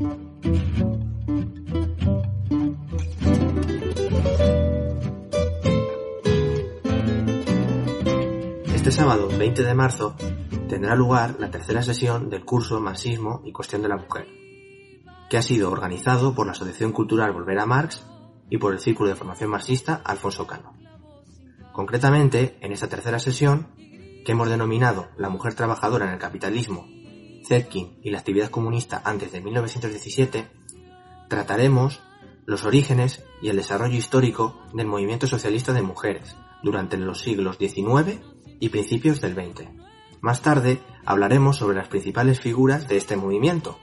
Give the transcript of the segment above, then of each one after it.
Este sábado 20 de marzo tendrá lugar la tercera sesión del curso Marxismo y Cuestión de la Mujer, que ha sido organizado por la Asociación Cultural Volver a Marx y por el Círculo de Formación Marxista Alfonso Cano. Concretamente, en esta tercera sesión, que hemos denominado La mujer trabajadora en el capitalismo, Zetkin y la actividad comunista antes de 1917, trataremos los orígenes y el desarrollo histórico del movimiento socialista de mujeres durante los siglos XIX y principios del XX. Más tarde hablaremos sobre las principales figuras de este movimiento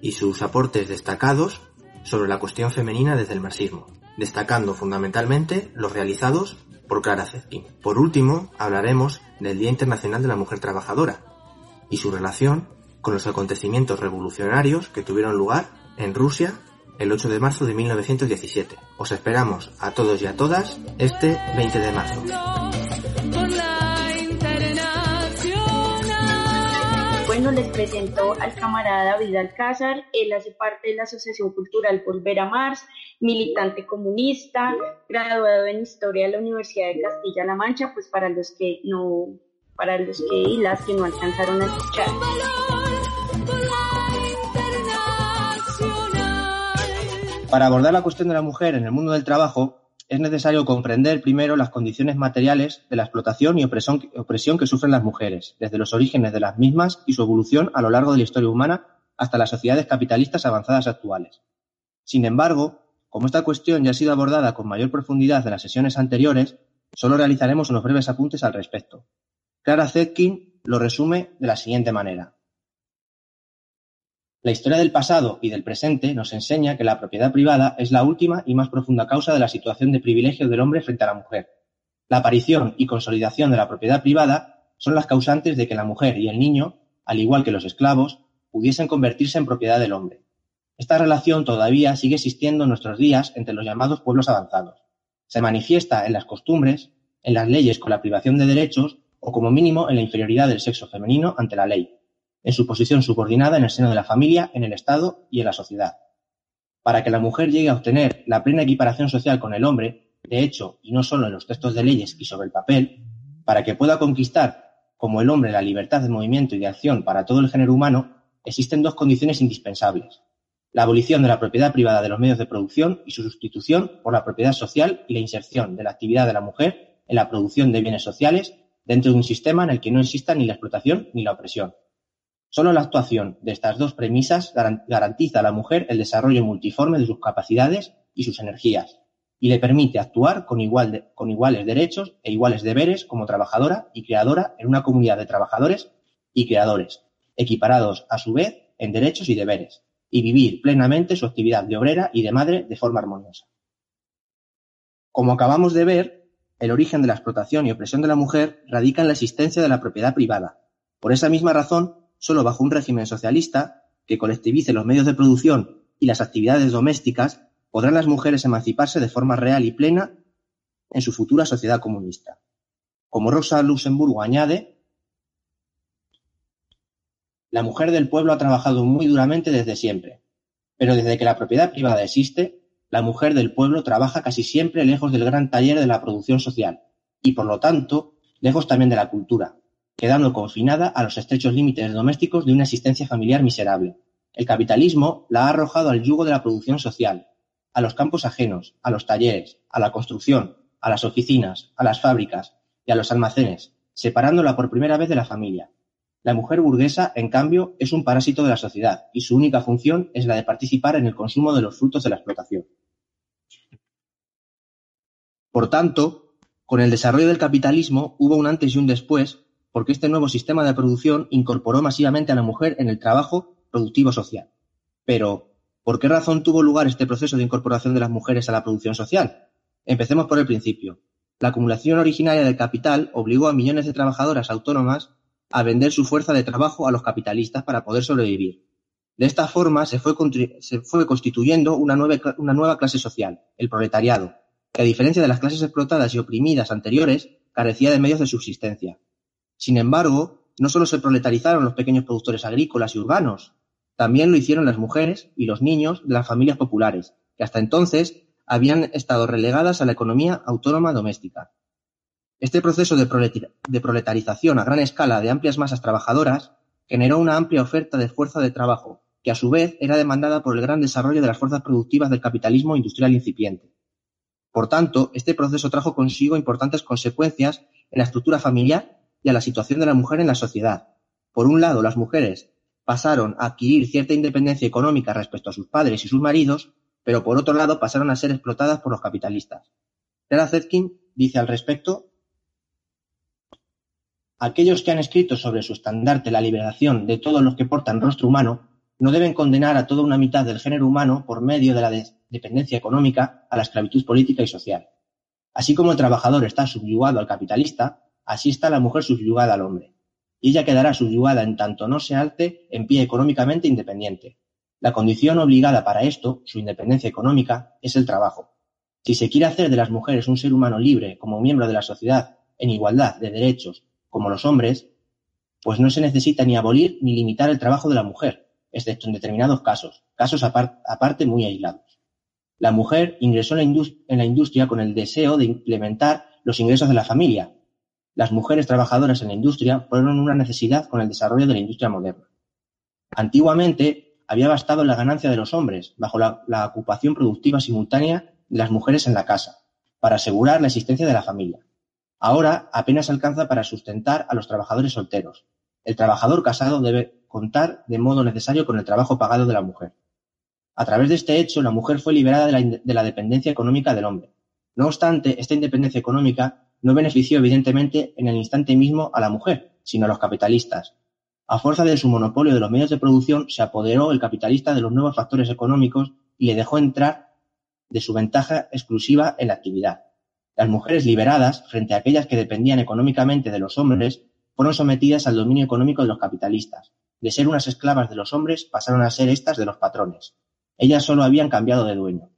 y sus aportes destacados sobre la cuestión femenina desde el marxismo, destacando fundamentalmente los realizados por Clara Zetkin. Por último, hablaremos del Día Internacional de la Mujer Trabajadora y su relación con los acontecimientos revolucionarios que tuvieron lugar en Rusia el 8 de marzo de 1917. Os esperamos a todos y a todas este 20 de marzo. Bueno, les presento al camarada David Alcázar. Él hace parte de la Asociación Cultural Volver a Mars, militante comunista, graduado en Historia de la Universidad de Castilla-La Mancha, pues para los que no, para los que y las que no alcanzaron a escuchar. Para abordar la cuestión de la mujer en el mundo del trabajo, es necesario comprender primero las condiciones materiales de la explotación y opresión, que sufren las mujeres, desde los orígenes de las mismas y su evolución a lo largo de la historia humana hasta las sociedades capitalistas avanzadas actuales. Sin embargo, como esta cuestión ya ha sido abordada con mayor profundidad en las sesiones anteriores, solo realizaremos unos breves apuntes al respecto. Clara Zetkin lo resume de la siguiente manera. La historia del pasado y del presente nos enseña que la propiedad privada es la última y más profunda causa de la situación de privilegio del hombre frente a la mujer. La aparición y consolidación de la propiedad privada son las causantes de que la mujer y el niño, al igual que los esclavos, pudiesen convertirse en propiedad del hombre. Esta relación todavía sigue existiendo en nuestros días entre los llamados pueblos avanzados. Se manifiesta en las costumbres, en las leyes con la privación de derechos o como mínimo en la inferioridad del sexo femenino ante la ley, en su posición subordinada en el seno de la familia, en el Estado y en la sociedad. Para que la mujer llegue a obtener la plena equiparación social con el hombre, de hecho, y no solo en los textos de leyes y sobre el papel, para que pueda conquistar como el hombre la libertad de movimiento y de acción para todo el género humano, existen dos condiciones indispensables. La abolición de la propiedad privada de los medios de producción y su sustitución por la propiedad social y la inserción de la actividad de la mujer en la producción de bienes sociales dentro de un sistema en el que no exista ni la explotación ni la opresión. Solo la actuación de estas dos premisas garantiza a la mujer el desarrollo multiforme de sus capacidades y sus energías, y le permite actuar con, iguales derechos e iguales deberes como trabajadora y creadora en una comunidad de trabajadores y creadores, equiparados a su vez en derechos y deberes, y vivir plenamente su actividad de obrera y de madre de forma armoniosa. Como acabamos de ver, el origen de la explotación y opresión de la mujer radica en la existencia de la propiedad privada. Por esa misma razón, solo bajo un régimen socialista que colectivice los medios de producción y las actividades domésticas podrán las mujeres emanciparse de forma real y plena en su futura sociedad comunista. Como Rosa Luxemburgo añade, la mujer del pueblo ha trabajado muy duramente desde siempre, pero desde que la propiedad privada existe, la mujer del pueblo trabaja casi siempre lejos del gran taller de la producción social y, por lo tanto, lejos también de la cultura, quedando confinada a los estrechos límites domésticos de una existencia familiar miserable. El capitalismo la ha arrojado al yugo de la producción social, a los campos ajenos, a los talleres, a la construcción, a las oficinas, a las fábricas y a los almacenes, separándola por primera vez de la familia. La mujer burguesa, en cambio, es un parásito de la sociedad y su única función es la de participar en el consumo de los frutos de la explotación. Por tanto, con el desarrollo del capitalismo hubo un antes y un después porque este nuevo sistema de producción incorporó masivamente a la mujer en el trabajo productivo social. Pero, ¿por qué razón tuvo lugar este proceso de incorporación de las mujeres a la producción social? Empecemos por el principio. La acumulación originaria del capital obligó a millones de trabajadoras autónomas a vender su fuerza de trabajo a los capitalistas para poder sobrevivir. De esta forma se fue, constituyendo una nueva, una nueva clase social, el proletariado, que a diferencia de las clases explotadas y oprimidas anteriores, carecía de medios de subsistencia. Sin embargo, no solo se proletarizaron los pequeños productores agrícolas y urbanos, También lo hicieron las mujeres y los niños de las familias populares, que hasta entonces habían estado relegadas a la economía autónoma doméstica. Este proceso de proletarización a gran escala de amplias masas trabajadoras generó una amplia oferta de fuerza de trabajo, que a su vez era demandada por el gran desarrollo de las fuerzas productivas del capitalismo industrial incipiente. Por tanto, este proceso trajo consigo importantes consecuencias en la estructura familiar y a la situación de la mujer en la sociedad. Por un lado, las mujeres pasaron a adquirir cierta independencia económica respecto a sus padres y sus maridos, pero por otro lado pasaron a ser explotadas por los capitalistas. Clara Zetkin dice al respecto Aquellos que han escrito sobre su estandarte la liberación de todos los que portan rostro humano no deben condenar a toda una mitad del género humano por medio de la dependencia económica a la esclavitud política y social. Así como el trabajador está subyugado al capitalista, así está la mujer subyugada al hombre. Y ella quedará subyugada en tanto no se alce en pie económicamente independiente. La condición obligada para esto, su independencia económica, es el trabajo. Si se quiere hacer de las mujeres un ser humano libre como miembro de la sociedad, en igualdad de derechos, como los hombres, pues no se necesita ni abolir ni limitar el trabajo de la mujer, excepto en determinados casos, casos aparte muy aislados. La mujer ingresó en la industria con el deseo de implementar los ingresos de la familia. Las mujeres trabajadoras en la industria fueron una necesidad con el desarrollo de la industria moderna. Antiguamente había bastado la ganancia de los hombres bajo la, la ocupación productiva simultánea de las mujeres en la casa, para asegurar la existencia de la familia. Ahora apenas alcanza para sustentar a los trabajadores solteros. El trabajador casado debe contar de modo necesario con el trabajo pagado de la mujer. A través de este hecho, la mujer fue liberada de la, dependencia económica del hombre. No obstante, esta independencia económica no benefició evidentemente en el instante mismo a la mujer, sino a los capitalistas. A fuerza de su monopolio de los medios de producción, se apoderó el capitalista de los nuevos factores económicos y le dejó entrar de su ventaja exclusiva en la actividad. Las mujeres liberadas, frente a aquellas que dependían económicamente de los hombres, fueron sometidas al dominio económico de los capitalistas. De ser unas esclavas de los hombres pasaron a ser estas de los patrones. Ellas solo habían cambiado de dueño.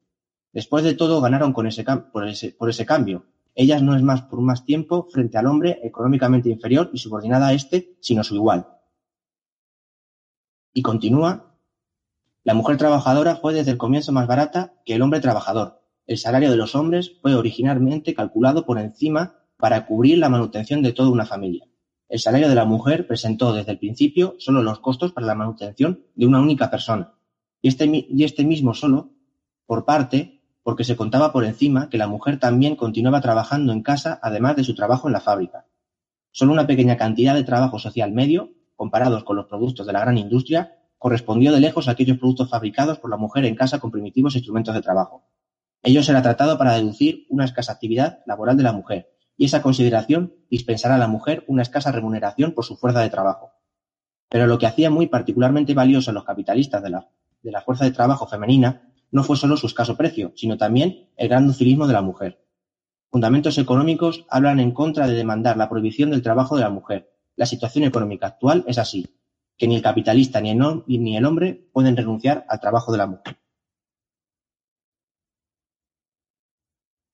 Después de todo ganaron con ese, por, ese, por ese cambio. Ellas no es más por más tiempo frente al hombre económicamente inferior y subordinada a éste, sino su igual. Y continúa, la mujer trabajadora fue desde el comienzo más barata que el hombre trabajador. El salario de los hombres fue originalmente calculado por encima para cubrir la manutención de toda una familia. El salario de la mujer presentó desde el principio solo los costos para la manutención de una única persona, y este, y este mismo solo, por parte, porque se contaba por encima que la mujer también continuaba trabajando en casa además de su trabajo en la fábrica. Solo una pequeña cantidad de trabajo social medio, comparados con los productos de la gran industria, correspondió de lejos a aquellos productos fabricados por la mujer en casa con primitivos instrumentos de trabajo. Ello será tratado para deducir una escasa actividad laboral de la mujer, y esa consideración dispensará a la mujer una escasa remuneración por su fuerza de trabajo. Pero lo que hacía muy particularmente valioso a los capitalistas de la, de la fuerza de trabajo femenina no fue solo su escaso precio, sino también el gran docilismo de la mujer. Fundamentos económicos hablan en contra de demandar la prohibición del trabajo de la mujer. La situación económica actual es así, que ni el capitalista ni el, ni el hombre pueden renunciar al trabajo de la mujer.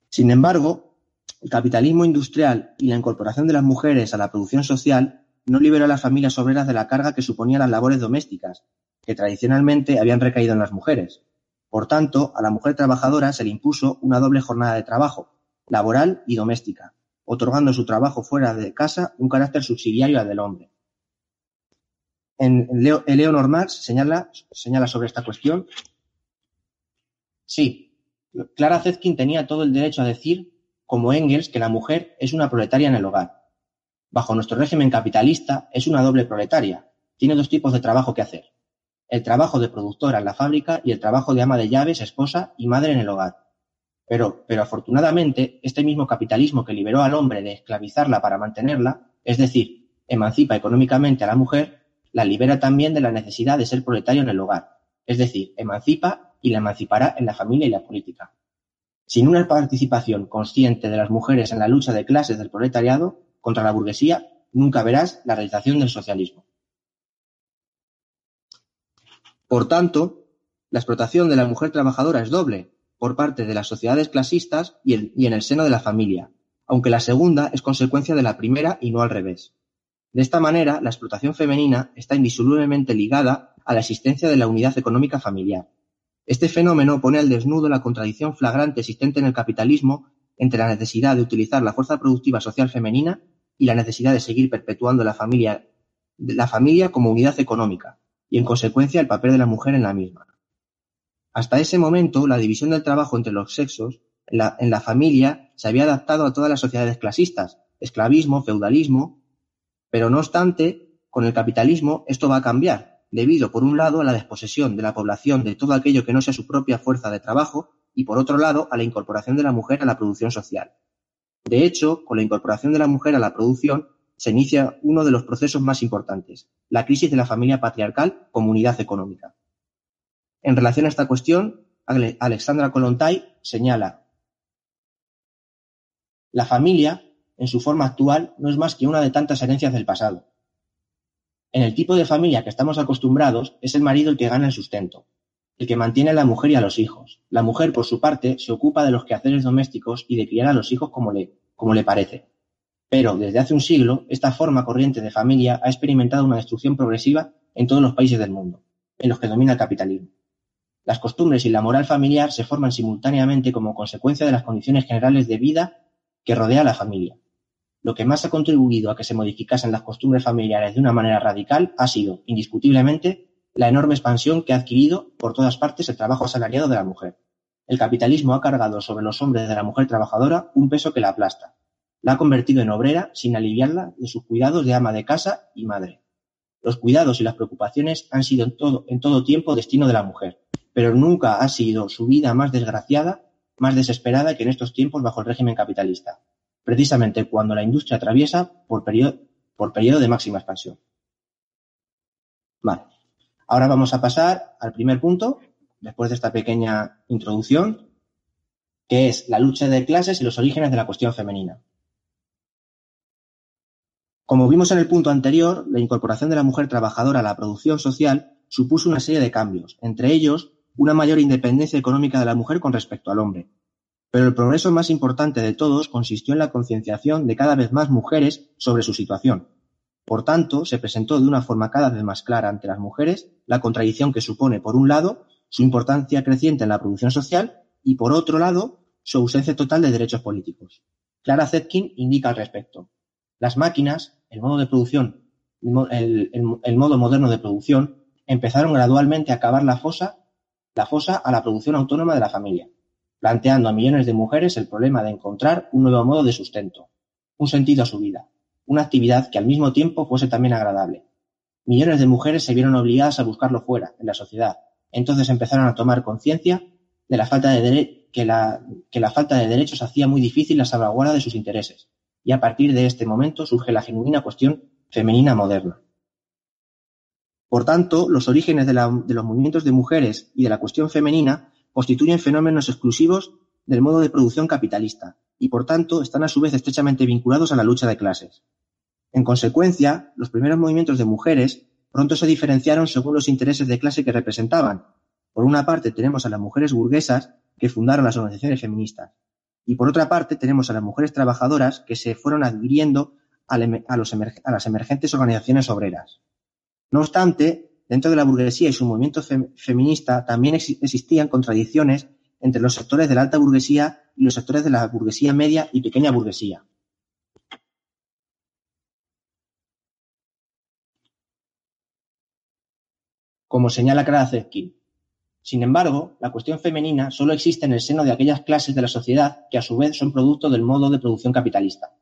Sin embargo, el capitalismo industrial y la incorporación de las mujeres a la producción social no liberó a las familias obreras de la carga que suponían las labores domésticas, que tradicionalmente habían recaído en las mujeres. Por tanto, a la mujer trabajadora se le impuso una doble jornada de trabajo, laboral y doméstica, otorgando su trabajo fuera de casa un carácter subsidiario al del hombre. En Leonor Marx señala, señala sobre esta cuestión. Sí, Clara Zetkin tenía todo el derecho a decir como Engels que la mujer es una proletaria en el hogar. Bajo nuestro régimen capitalista es una doble proletaria. Tiene dos tipos de trabajo que hacer. El trabajo de productora en la fábrica y el trabajo de ama de llaves, esposa y madre en el hogar. Pero, pero afortunadamente, este mismo capitalismo que liberó al hombre de esclavizarla para mantenerla, es decir, emancipa económicamente a la mujer, la libera también de la necesidad de ser proletario en el hogar, es decir, emancipa y la emancipará en la familia y la política. Sin una participación consciente de las mujeres en la lucha de clases del proletariado contra la burguesía, nunca verás la realización del socialismo. Por tanto, la explotación de la mujer trabajadora es doble, por parte de las sociedades clasistas y, en el seno de la familia, aunque la segunda es consecuencia de la primera y no al revés. De esta manera, la explotación femenina está indisolublemente ligada a la existencia de la unidad económica familiar. Este fenómeno pone al desnudo la contradicción flagrante existente en el capitalismo entre la necesidad de utilizar la fuerza productiva social femenina y la necesidad de seguir perpetuando la familia, como unidad económica, y en consecuencia el papel de la mujer en la misma. Hasta ese momento, la división del trabajo entre los sexos en la, familia se había adaptado a todas las sociedades clasistas, esclavismo, feudalismo, pero no obstante, con el capitalismo esto va a cambiar, debido por un lado a la desposesión de la población de todo aquello que no sea su propia fuerza de trabajo y por otro lado a la incorporación de la mujer a la producción social. De hecho, con la incorporación de la mujer a la producción se inicia uno de los procesos más importantes, la crisis de la familia patriarcal como unidad económica. En relación a esta cuestión, Alexandra Kolontai señala La familia, en su forma actual, no es más que una de tantas herencias del pasado. En el tipo de familia que estamos acostumbrados, es el marido el que gana el sustento, el que mantiene a la mujer y a los hijos. La mujer, por su parte, se ocupa de los quehaceres domésticos y de criar a los hijos como le, como le parece. Pero, desde hace un siglo, esta forma corriente de familia ha experimentado una destrucción progresiva en todos los países del mundo, en los que domina el capitalismo. Las costumbres y la moral familiar se forman simultáneamente como consecuencia de las condiciones generales de vida que rodea a la familia. Lo que más ha contribuido a que se modificasen las costumbres familiares de una manera radical ha sido, indiscutiblemente, la enorme expansión que ha adquirido por todas partes el trabajo asalariado de la mujer. El capitalismo ha cargado sobre los hombres de la mujer trabajadora un peso que la aplasta. La ha convertido en obrera sin aliviarla de sus cuidados de ama de casa y madre. Los cuidados y las preocupaciones han sido en todo, tiempo destino de la mujer, pero nunca ha sido su vida más desgraciada, más desesperada que en estos tiempos bajo el régimen capitalista, precisamente cuando la industria atraviesa por periodo, por periodo de máxima expansión. Vale. Ahora vamos a pasar al primer punto, después de esta pequeña introducción, que es la lucha de clases y los orígenes de la cuestión femenina. Como vimos en el punto anterior, la incorporación de la mujer trabajadora a la producción social supuso una serie de cambios, entre ellos una mayor independencia económica de la mujer con respecto al hombre. Pero el progreso más importante de todos consistió en la concienciación de cada vez más mujeres sobre su situación, por tanto, se presentó de una forma cada vez más clara ante las mujeres la contradicción que supone, por un lado, su importancia creciente en la producción social y, por otro lado, su ausencia total de derechos políticos. Clara Zetkin indica al respecto. Las máquinas, el modo de producción, el, modo moderno de producción, empezaron gradualmente a cavar la fosa, la fosa a la producción autónoma de la familia, planteando a millones de mujeres el problema de encontrar un nuevo modo de sustento, un sentido a su vida, una actividad que al mismo tiempo fuese también agradable. Millones de mujeres se vieron obligadas a buscarlo fuera, en la sociedad. Entonces empezaron a tomar conciencia de la falta de que la, que la falta de derechos hacía muy difícil la salvaguarda de sus intereses. Y a partir de este momento surge la genuina cuestión femenina moderna. Por tanto, los orígenes de, los movimientos de mujeres y de la cuestión femenina constituyen fenómenos exclusivos del modo de producción capitalista, y por tanto están a su vez estrechamente vinculados a la lucha de clases. En consecuencia, los primeros movimientos de mujeres pronto se diferenciaron según los intereses de clase que representaban. Por una parte tenemos a las mujeres burguesas que fundaron las organizaciones feministas y por otra parte tenemos a las mujeres trabajadoras que se fueron adhiriendo a, las emergentes organizaciones obreras. No obstante, dentro de la burguesía y su movimiento feminista también existían contradicciones entre los sectores de la alta burguesía y los sectores de la burguesía media y pequeña burguesía. como señala Zetkin. Sin embargo, la cuestión femenina solo existe en el seno de aquellas clases de la sociedad que a su vez son producto del modo de producción capitalista.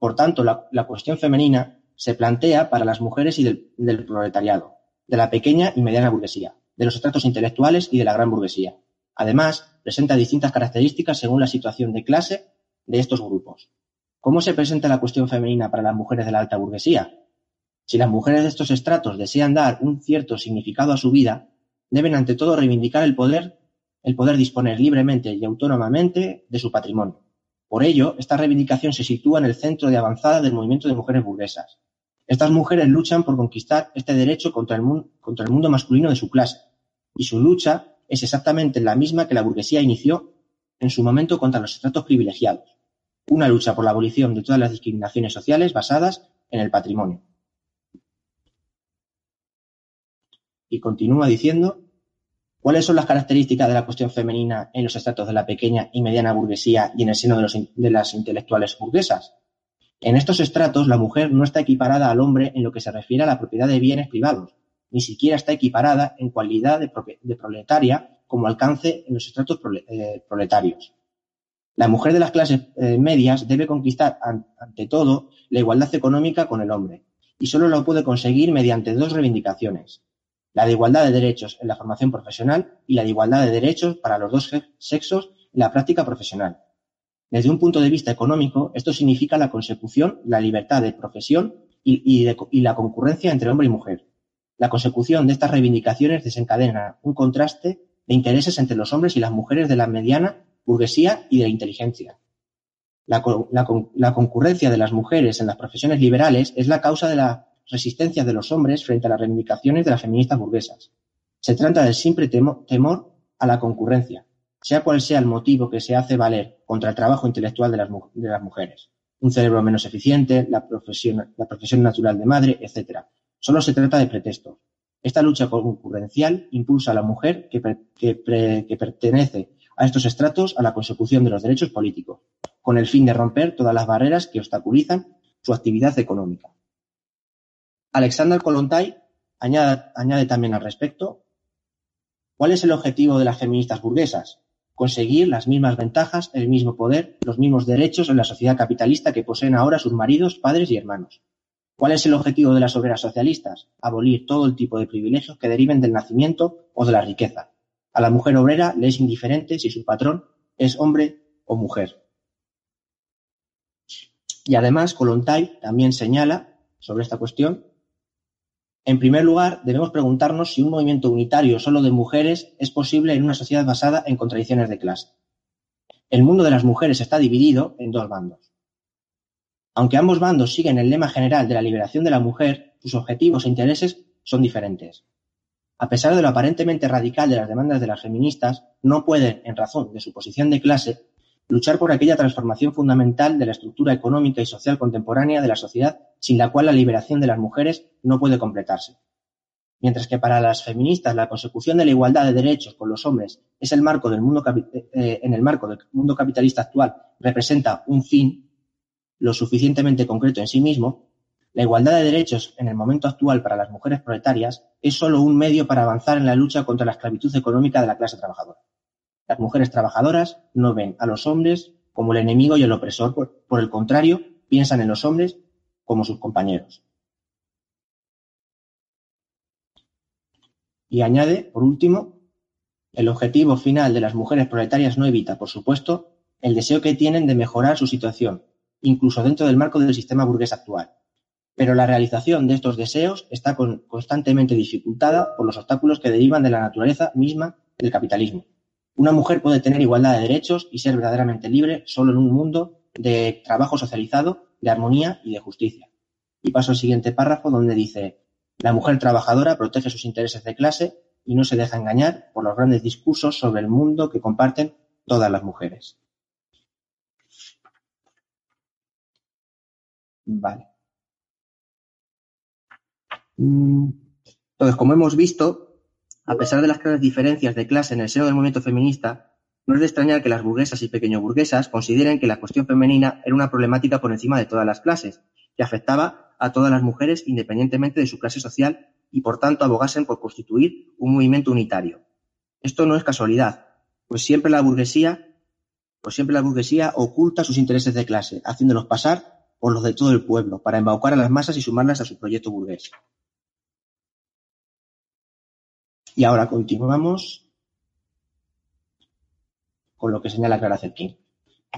Por tanto, la, cuestión femenina se plantea para las mujeres y del, del proletariado, de la pequeña y mediana burguesía, de los estratos intelectuales y de la gran burguesía. Además, presenta distintas características según la situación de clase de estos grupos. ¿Cómo se presenta la cuestión femenina para las mujeres de la alta burguesía? Si las mujeres de estos estratos desean dar un cierto significado a su vida, deben ante todo reivindicar el poder, el poder disponer libremente y autónomamente de su patrimonio. Por ello, esta reivindicación se sitúa en el centro de avanzada del movimiento de mujeres burguesas. Estas mujeres luchan por conquistar este derecho contra el, contra el mundo masculino de su clase, y su lucha es exactamente la misma que la burguesía inició en su momento contra los estratos privilegiados, una lucha por la abolición de todas las discriminaciones sociales basadas en el patrimonio Y continúa diciendo, ¿cuáles son las características de la cuestión femenina en los estratos de la pequeña y mediana burguesía y en el seno de, los, de las intelectuales burguesas? En estos estratos, la mujer no está equiparada al hombre en lo que se refiere a la propiedad de bienes privados, ni siquiera está equiparada en cualidad de, proletaria como alcance en los estratos eh, proletarios. La mujer de las clases eh, medias debe conquistar, ante todo, la igualdad económica con el hombre, y solo lo puede conseguir mediante dos reivindicaciones, la de igualdad de derechos en la formación profesional y la de igualdad de derechos para los dos sexos en la práctica profesional. Desde un punto de vista económico, esto significa la consecución, la libertad de profesión y, la concurrencia entre hombre y mujer. La consecución de estas reivindicaciones desencadena un contraste de intereses entre los hombres y las mujeres de la mediana burguesía y de la inteligencia. La, concurrencia de las mujeres en las profesiones liberales es la causa de la resistencia de los hombres frente a las reivindicaciones de las feministas burguesas. Se trata del simple temor a la concurrencia, sea cual sea el motivo que se hace valer contra el trabajo intelectual de las, mujeres. Un cerebro menos eficiente, la profesión, natural de madre, etc. Solo se trata de pretextos. Esta lucha concurrencial impulsa a la mujer que pertenece a estos estratos a la consecución de los derechos políticos, con el fin de romper todas las barreras que obstaculizan su actividad económica. Alexander Kolontai añade, también al respecto, ¿cuál es el objetivo de las feministas burguesas? Conseguir las mismas ventajas, el mismo poder, los mismos derechos en la sociedad capitalista que poseen ahora sus maridos, padres y hermanos. ¿Cuál es el objetivo de las obreras socialistas? Abolir todo el tipo de privilegios que deriven del nacimiento o de la riqueza, a la mujer obrera le es indiferente si su patrón es hombre o mujer. Y además, Kolontai también señala sobre esta cuestión. En primer lugar, debemos preguntarnos si un movimiento unitario solo de mujeres es posible en una sociedad basada en contradicciones de clase. El mundo de las mujeres está dividido en dos bandos. Aunque ambos bandos siguen el lema general de la liberación de la mujer, sus objetivos e intereses son diferentes a pesar de lo aparentemente radical de las demandas de las feministas, no pueden, en razón de su posición de clase, luchar por aquella transformación fundamental de la estructura económica y social contemporánea de la sociedad sin la cual la liberación de las mujeres no puede completarse. Mientras que para las feministas la consecución de la igualdad de derechos con los hombres es el marco del mundo eh, en el marco del mundo capitalista actual representa un fin lo suficientemente concreto en sí mismo, la igualdad de derechos en el momento actual para las mujeres proletarias es solo un medio para avanzar en la lucha contra la esclavitud económica de la clase trabajadora. Las mujeres trabajadoras no ven a los hombres como el enemigo y el opresor, por, el contrario, piensan en los hombres como sus compañeros. Y añade, por último, el objetivo final de las mujeres proletarias no evita, por supuesto, el deseo que tienen de mejorar su situación, incluso dentro del marco del sistema burgués actual. Pero la realización de estos deseos está constantemente dificultada por los obstáculos que derivan de la naturaleza misma del capitalismo. Una mujer puede tener igualdad de derechos y ser verdaderamente libre solo en un mundo de trabajo socializado, de armonía y de justicia. Y paso al siguiente párrafo donde dice, la mujer trabajadora protege sus intereses de clase y no se deja engañar por los grandes discursos sobre el mundo que comparten todas las mujeres. Vale. Mm, entonces, como hemos visto, a pesar de las claras diferencias de clase en el seno del movimiento feminista, no es de extrañar que las burguesas y pequeño burguesas consideren que la cuestión femenina era una problemática por encima de todas las clases, que afectaba a todas las mujeres independientemente de su clase social y por tanto abogasen por constituir un movimiento unitario. Esto no es casualidad, pues siempre la burguesía, pues siempre la burguesía oculta sus intereses de clase, haciéndolos pasar por los de todo el pueblo, para embaucar a las masas y sumarlas a su proyecto burgués. Y ahora continuamos con lo que señala Clara Zetkin.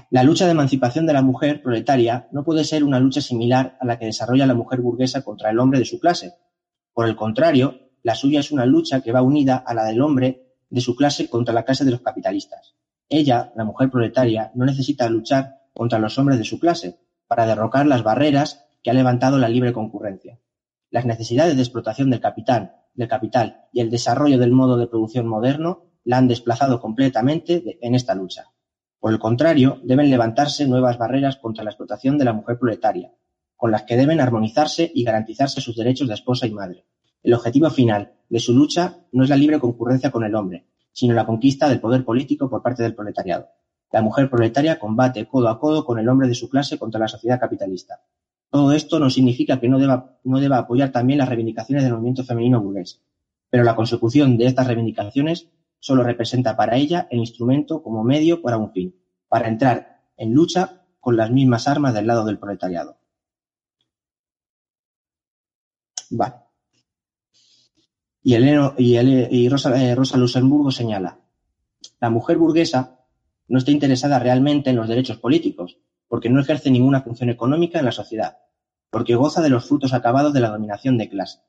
La lucha de emancipación de la mujer proletaria no puede ser una lucha similar a la que desarrolla la mujer burguesa contra el hombre de su clase. Por el contrario, la suya es una lucha que va unida a la del hombre de su clase contra la clase de los capitalistas. Ella, la mujer proletaria, no necesita luchar contra los hombres de su clase para derrocar las barreras que ha levantado la libre concurrencia. Las necesidades de explotación del capital del capital y el desarrollo del modo de producción moderno la han desplazado completamente en esta lucha. Por el contrario, deben levantarse nuevas barreras contra la explotación de la mujer proletaria, con las que deben armonizarse y garantizarse sus derechos de esposa y madre, El objetivo final de su lucha no es la libre concurrencia con el hombre, sino la conquista del poder político por parte del proletariado. La mujer proletaria combate codo a codo con el hombre de su clase contra la sociedad capitalista. Todo esto no significa que no deba, apoyar también las reivindicaciones del movimiento femenino burgués, pero la consecución de estas reivindicaciones solo representa para ella el instrumento como medio para un fin, para entrar en lucha con las mismas armas del lado del proletariado. Y, y, Rosa, eh, Rosa Luxemburgo señala, la mujer burguesa no está interesada realmente en los derechos políticos, porque no ejerce ninguna función económica en la sociedad, porque goza de los frutos acabados de la dominación de clase.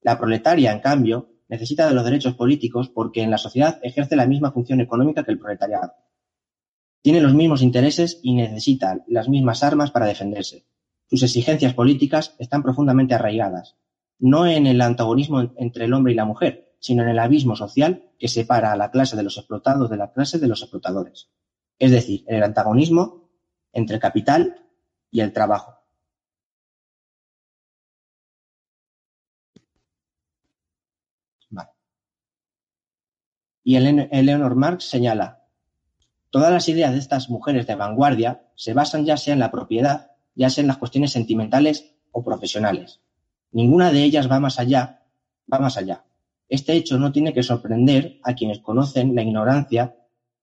La proletaria, en cambio, necesita de los derechos políticos porque en la sociedad ejerce la misma función económica que el proletariado. Tiene los mismos intereses y necesita las mismas armas para defenderse. Sus exigencias políticas están profundamente arraigadas, no en el antagonismo entre el hombre y la mujer, sino en el abismo social que separa a la clase de los explotados de la clase de los explotadores. Es decir, en el antagonismo entre capital y el trabajo. Y Eleanor Marx señala, todas las ideas de estas mujeres de vanguardia se basan ya sea en la propiedad, ya sea en las cuestiones sentimentales o profesionales. Ninguna de ellas va más allá, va más allá. Este hecho no tiene que sorprender a quienes conocen la ignorancia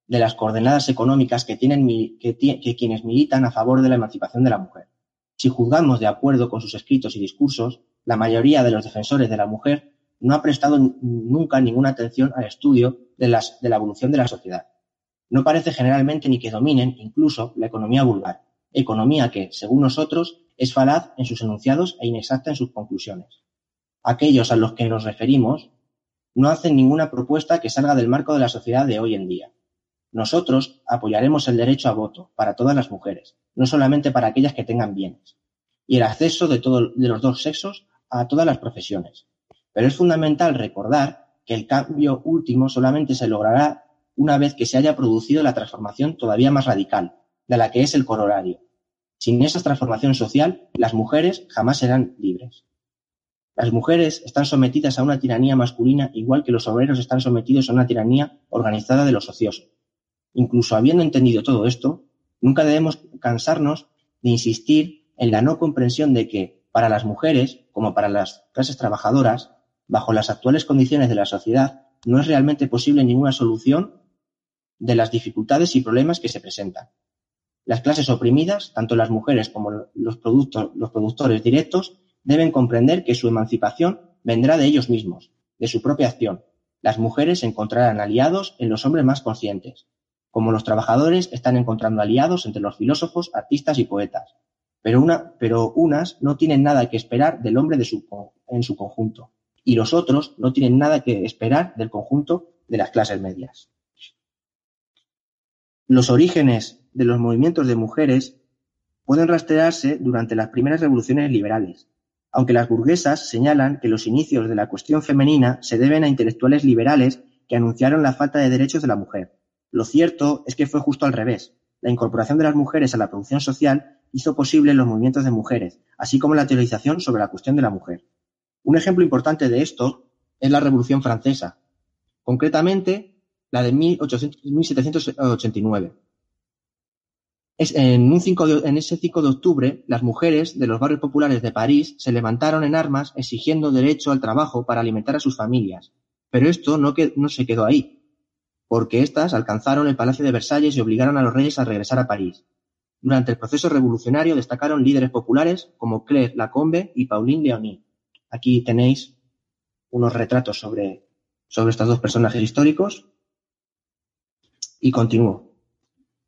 de las coordenadas económicas que, tienen, que, quienes militan a favor de la emancipación de la mujer. Si juzgamos de acuerdo con sus escritos y discursos, la mayoría de los defensores de la mujer no ha prestado nunca ninguna atención al estudio de, de la evolución de la sociedad. No parece generalmente ni que dominen incluso la economía vulgar, economía que, según nosotros, es falaz en sus enunciados e inexacta en sus conclusiones. Aquellos a los que nos referimos no hacen ninguna propuesta que salga del marco de la sociedad de hoy en día. Nosotros apoyaremos el derecho a voto para todas las mujeres, no solamente para aquellas que tengan bienes, y el acceso de, de los dos sexos a todas las profesiones. Pero es fundamental recordar que el cambio último solamente se logrará una vez que se haya producido la transformación todavía más radical, de la que es el corolario. Sin esa transformación social, las mujeres jamás serán libres. Las mujeres están sometidas a una tiranía masculina igual que los obreros están sometidos a una tiranía organizada de los ociosos. Incluso habiendo entendido todo esto, nunca debemos cansarnos de insistir en la no comprensión de que, para las mujeres, como para las clases trabajadoras, bajo las actuales condiciones de la sociedad, no es realmente posible ninguna solución de las dificultades y problemas que se presentan. Las clases oprimidas, tanto las mujeres como los, los productores directos, deben comprender que su emancipación vendrá de ellos mismos, de su propia acción. Las mujeres encontrarán aliados en los hombres más conscientes, como los trabajadores están encontrando aliados entre los filósofos, artistas y poetas, pero, una, pero unas no tienen nada que esperar del hombre en su conjunto, y los otros no tienen nada que esperar del conjunto de las clases medias. Los orígenes de los movimientos de mujeres pueden rastrearse durante las primeras revoluciones liberales, aunque las burguesas señalan que los inicios de la cuestión femenina se deben a intelectuales liberales que anunciaron la falta de derechos de la mujer. Lo cierto es que fue justo al revés. La incorporación de las mujeres a la producción social hizo posible los movimientos de mujeres, así como la teorización sobre la cuestión de la mujer. Un ejemplo importante de esto es la Revolución Francesa, concretamente la de 1789. en, en ese 5 de octubre, las mujeres de los barrios populares de París se levantaron en armas exigiendo derecho al trabajo para alimentar a sus familias. Pero esto no se quedó ahí porque éstas alcanzaron el Palacio de Versalles y obligaron a los reyes a regresar a París. Durante el proceso revolucionario destacaron líderes populares como Claire Lacombe y Pauline Leonie. Aquí tenéis unos retratos sobre, sobre estos dos personajes históricos. Y continúo.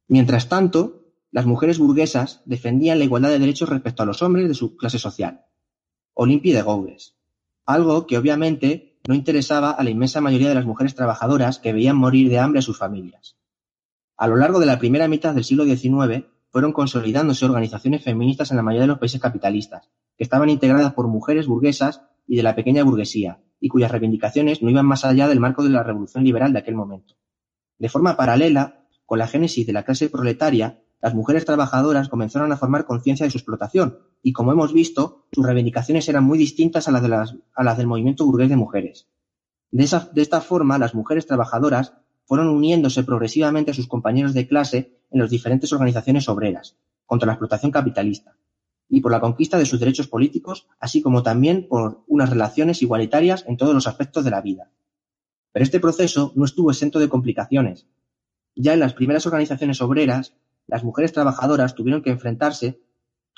Mientras tanto, las mujeres burguesas defendían la igualdad de derechos respecto a los hombres de su clase social. Olympie de Gaugues. Algo que obviamente no interesaba a la inmensa mayoría de las mujeres trabajadoras que veían morir de hambre a sus familias. A lo largo de la primera mitad del siglo XIX fueron consolidándose organizaciones feministas en la mayoría de los países capitalistas, que estaban integradas por mujeres burguesas y de la pequeña burguesía, y cuyas reivindicaciones no iban más allá del marco de la revolución liberal de aquel momento. De forma paralela, con la génesis de la clase proletaria, las mujeres trabajadoras comenzaron a formar conciencia de su explotación y, como hemos visto, sus reivindicaciones eran muy distintas a las, a las del movimiento burgués de mujeres. De esta forma, las mujeres trabajadoras fueron uniéndose progresivamente a sus compañeros de clase en las diferentes organizaciones obreras, contra la explotación capitalista, y por la conquista de sus derechos políticos, así como también por unas relaciones igualitarias en todos los aspectos de la vida. Pero este proceso no estuvo exento de complicaciones. Ya en las primeras organizaciones obreras, las mujeres trabajadoras tuvieron que enfrentarse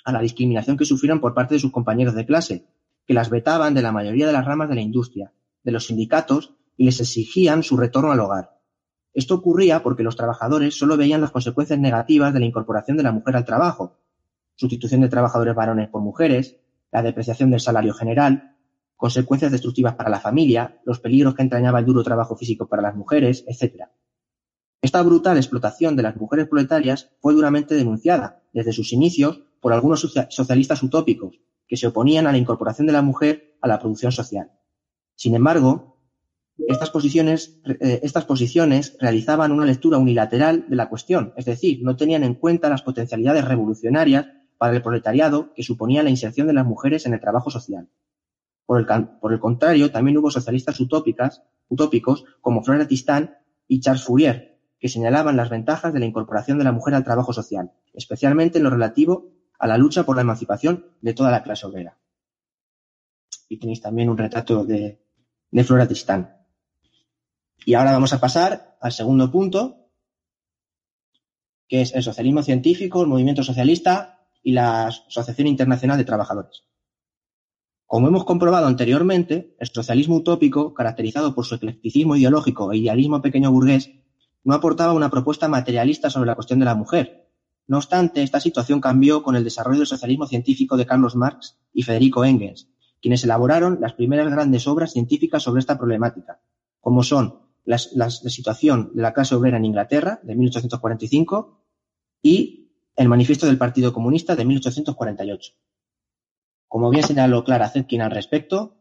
a la discriminación que sufrieron por parte de sus compañeros de clase, que las vetaban de la mayoría de las ramas de la industria, de los sindicatos y les exigían su retorno al hogar. Esto ocurría porque los trabajadores solo veían las consecuencias negativas de la incorporación de la mujer al trabajo, sustitución de trabajadores varones por mujeres, la depreciación del salario general, consecuencias destructivas para la familia, los peligros que entrañaba el duro trabajo físico para las mujeres, etc. Esta brutal explotación de las mujeres proletarias fue duramente denunciada, desde sus inicios, por algunos socialistas utópicos, que se oponían a la incorporación de la mujer a la producción social. Sin embargo, estas posiciones, eh, estas posiciones realizaban una lectura unilateral de la cuestión, es decir, no tenían en cuenta las potencialidades revolucionarias para el proletariado que suponía la inserción de las mujeres en el trabajo social. Por el, contrario, también hubo socialistas utópicos como Flora Tistán y Charles Fourier, que señalaban las ventajas de la incorporación de la mujer al trabajo social, especialmente en lo relativo a la lucha por la emancipación de toda la clase obrera. Y tenéis también un retrato de, de Flora Tristán. Y ahora vamos a pasar al segundo punto, que es el socialismo científico, el movimiento socialista y la Asociación Internacional de Trabajadores. Como hemos comprobado anteriormente, el socialismo utópico, caracterizado por su eclecticismo ideológico e idealismo pequeño burgués, no aportaba una propuesta materialista sobre la cuestión de la mujer. No obstante, esta situación cambió con el desarrollo del socialismo científico de Carlos Marx y Federico Engels, quienes elaboraron las primeras grandes obras científicas sobre esta problemática, como son la, situación de la clase obrera en Inglaterra, de 1845, y el Manifiesto del Partido Comunista de 1848. Como bien señaló Clara Zetkin al respecto,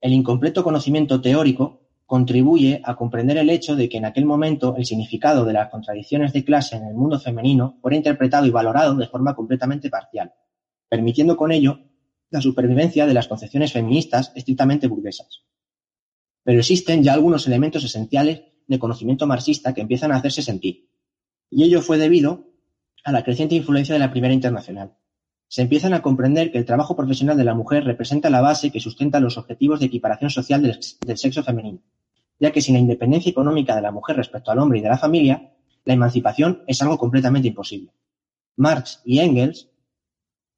el incompleto conocimiento teórico contribuye a comprender el hecho de que en aquel momento el significado de las contradicciones de clase en el mundo femenino fuera interpretado y valorado de forma completamente parcial, permitiendo con ello la supervivencia de las concepciones feministas estrictamente burguesas. Pero existen ya algunos elementos esenciales de conocimiento marxista que empiezan a hacerse sentir. Y ello fue debido a la creciente influencia de la Primera Internacional. Se empiezan a comprender que el trabajo profesional de la mujer representa la base que sustenta los objetivos de equiparación social del, del sexo femenino, ya que sin la independencia económica de la mujer respecto al hombre y de la familia, la emancipación es algo completamente imposible. Marx y Engels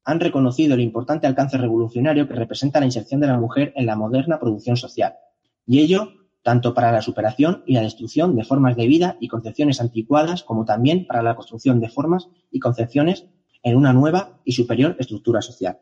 han reconocido el importante alcance revolucionario que representa la inserción de la mujer en la moderna producción social, y ello tanto para la superación y la destrucción de formas de vida y concepciones anticuadas como también para la construcción de formas y concepciones en una nueva y superior estructura social.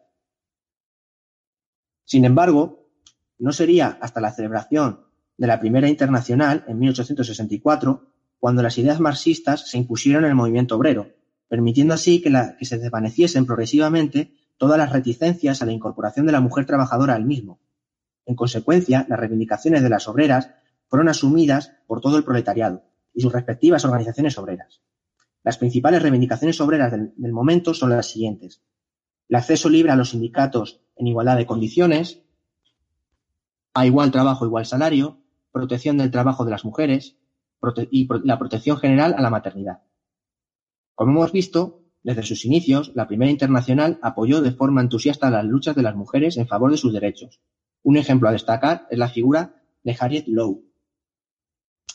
Sin embargo, no sería hasta la celebración de la Primera Internacional en 1864 cuando las ideas marxistas se impusieron en el movimiento obrero, permitiendo así que, que se desvaneciesen progresivamente todas las reticencias a la incorporación de la mujer trabajadora al mismo, en consecuencia, las reivindicaciones de las obreras fueron asumidas por todo el proletariado y sus respectivas organizaciones obreras. Las principales reivindicaciones obreras del, momento son las siguientes. El acceso libre a los sindicatos en igualdad de condiciones, a igual trabajo, igual salario, protección del trabajo de las mujeres y la protección general a la maternidad. Como hemos visto, desde sus inicios, la Primera Internacional apoyó de forma entusiasta las luchas de las mujeres en favor de sus derechos, un ejemplo a destacar es la figura de Harriet Lowe.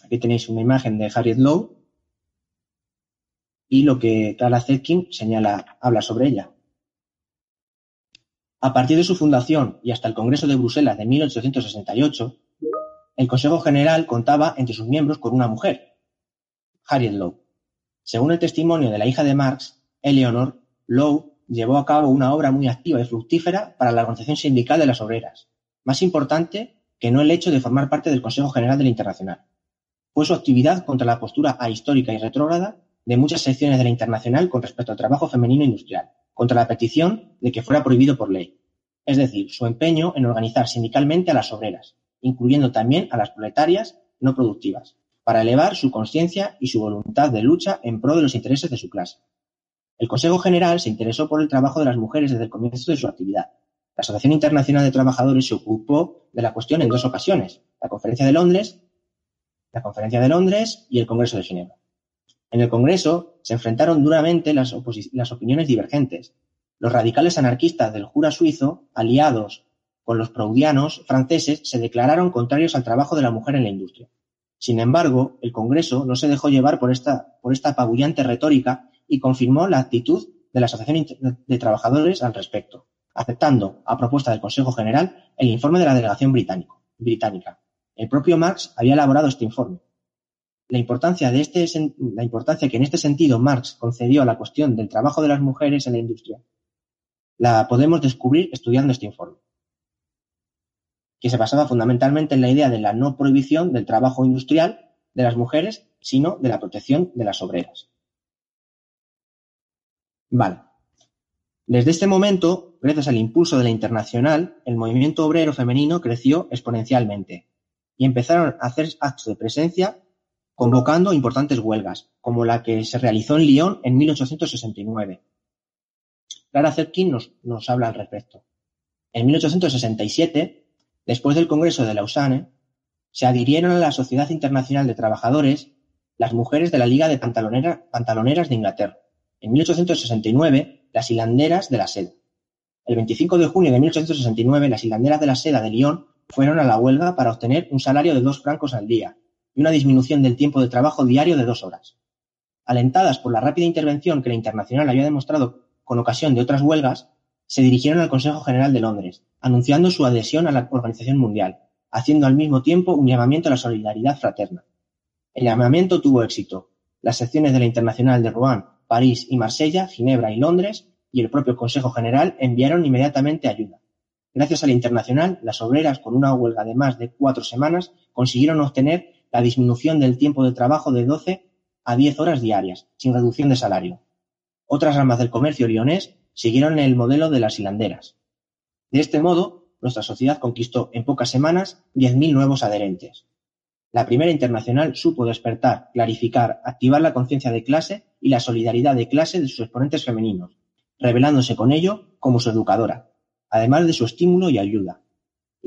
Aquí tenéis una imagen de Harriet Lowe y lo que Clara Zetkin señala, habla sobre ella. A partir de su fundación y hasta el Congreso de Bruselas de 1868, el Consejo General contaba entre sus miembros con una mujer, Harriet Lowe. Según el testimonio de la hija de Marx, Eleanor, Lowe llevó a cabo una obra muy activa y fructífera para la organización sindical de las obreras, más importante que no el hecho de formar parte del Consejo General de la Internacional. Fue su actividad contra la postura ahistórica y retrógrada de muchas secciones de la Internacional con respecto al trabajo femenino industrial, contra la petición de que fuera prohibido por ley. Es decir, su empeño en organizar sindicalmente a las obreras, incluyendo también a las proletarias no productivas, para elevar su conciencia y su voluntad de lucha en pro de los intereses de su clase. El Consejo General se interesó por el trabajo de las mujeres desde el comienzo de su actividad. La Asociación Internacional de Trabajadores se ocupó de la cuestión en dos ocasiones, la Conferencia de Londres, la Conferencia de Londres y el Congreso de Ginebra. En el Congreso se enfrentaron duramente las, opiniones divergentes. Los radicales anarquistas del Jura suizo, aliados con los proudianos franceses, se declararon contrarios al trabajo de la mujer en la industria. Sin embargo, el Congreso no se dejó llevar por esta, por esta apabullante retórica y confirmó la actitud de la Asociación de Trabajadores al respecto, aceptando, a propuesta del Consejo General, el informe de la delegación británica. El propio Marx había elaborado este informe. La importancia, de este, la importancia que en este sentido Marx concedió a la cuestión del trabajo de las mujeres en la industria la podemos descubrir estudiando este informe que se basaba fundamentalmente en la idea de la no prohibición del trabajo industrial de las mujeres, sino de la protección de las obreras. Vale. Desde este momento, gracias al impulso de la internacional, el movimiento obrero femenino creció exponencialmente y empezaron a hacer actos de presencia convocando importantes huelgas, como la que se realizó en Lyon en 1869. Clara Zetkin nos, habla al respecto. En 1867, Después del Congreso de Lausanne, se adhirieron a la Sociedad Internacional de Trabajadores las mujeres de la Liga de Pantaloneras de Inglaterra. En 1869, las hilanderas de la seda. El 25 de junio de 1869, las hilanderas de la seda de Lyon fueron a la huelga para obtener un salario de dos francos al día y una disminución del tiempo de trabajo diario de dos horas. Alentadas por la rápida intervención que la Internacional había demostrado con ocasión de otras huelgas, se dirigieron al Consejo General de Londres, anunciando su adhesión a la Organización Mundial, haciendo al mismo tiempo un llamamiento a la solidaridad fraterna. El llamamiento tuvo éxito. Las secciones de la Internacional de Rouen, París y Marsella, Ginebra y Londres y el propio Consejo General enviaron inmediatamente ayuda. Gracias a la Internacional, las obreras, con una huelga de más de cuatro semanas, consiguieron obtener la disminución del tiempo de trabajo de 12 a 10 horas diarias, sin reducción de salario. Otras ramas del comercio lionés siguieron el modelo de las hilanderas. De este modo, nuestra sociedad conquistó en pocas semanas 10.000 nuevos adherentes. La primera internacional supo despertar, clarificar, activar la conciencia de clase y la solidaridad de clase de sus exponentes femeninos, revelándose con ello como su educadora, además de su estímulo y ayuda,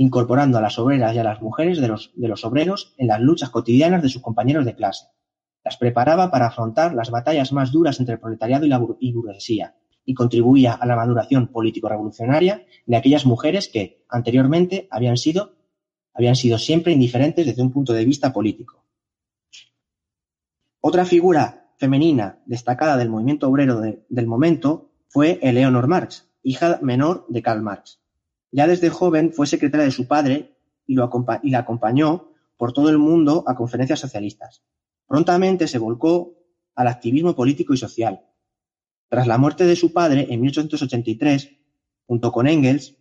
incorporando a las obreras y a las mujeres de los, de los obreros en las luchas cotidianas de sus compañeros de clase. Las preparaba para afrontar las batallas más duras entre el proletariado y la burguesía, y contribuía a la maduración político-revolucionaria de aquellas mujeres que, anteriormente, habían sido, habían sido siempre indiferentes desde un punto de vista político. Otra figura femenina destacada del movimiento obrero del momento fue Eleanor Marx, hija menor de Karl Marx. Ya desde joven fue secretaria de su padre y, lo, la acompañó por todo el mundo a conferencias socialistas. Prontamente se volcó al activismo político y social, tras la muerte de su padre en 1883, junto con Engels,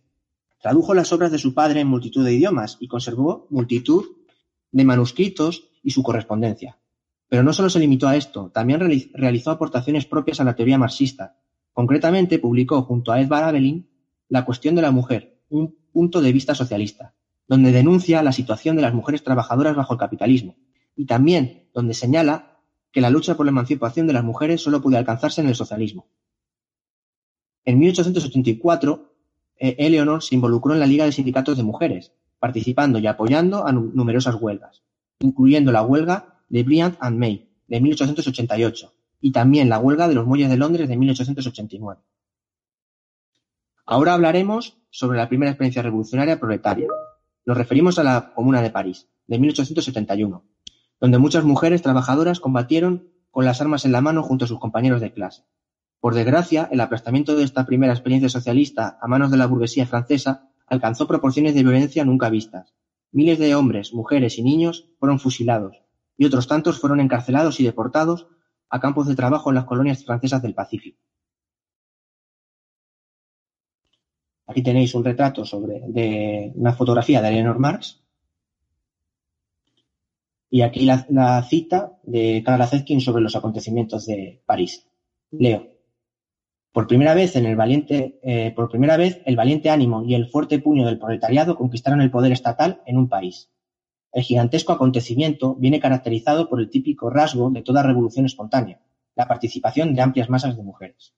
tradujo las obras de su padre en multitud de idiomas y conservó multitud de manuscritos y su correspondencia. Pero no solo se limitó a esto, también realizó aportaciones propias a la teoría marxista. Concretamente, publicó junto a Edvard Abelin La cuestión de la mujer, un punto de vista socialista, donde denuncia la situación de las mujeres trabajadoras bajo el capitalismo, y también donde señala que la lucha por la emancipación de las mujeres solo podía alcanzarse en el socialismo. En 1884, eh, Eleanor se involucró en la Liga de Sindicatos de Mujeres, participando y apoyando a numerosas huelgas, incluyendo la huelga de Bryant and May de 1888 y también la huelga de los muelles de Londres de 1889. Ahora hablaremos sobre la primera experiencia revolucionaria proletaria. Nos referimos a la Comuna de París, de 1871, donde muchas mujeres trabajadoras combatieron con las armas en la mano junto a sus compañeros de clase. Por desgracia, el aplastamiento de esta primera experiencia socialista a manos de la burguesía francesa alcanzó proporciones de violencia nunca vistas. Miles de hombres, mujeres y niños fueron fusilados, y otros tantos fueron encarcelados y deportados a campos de trabajo en las colonias francesas del Pacífico. Aquí tenéis un retrato sobre de una fotografía de Eleanor Marx y aquí la, cita de Clara Zetkin sobre los acontecimientos de París. Leo. Por primera vez en el valiente, eh, por primera vez el valiente ánimo y el fuerte puño del proletariado conquistaron el poder estatal en un país. El gigantesco acontecimiento viene caracterizado por el típico rasgo de toda revolución espontánea, la participación de amplias masas de mujeres.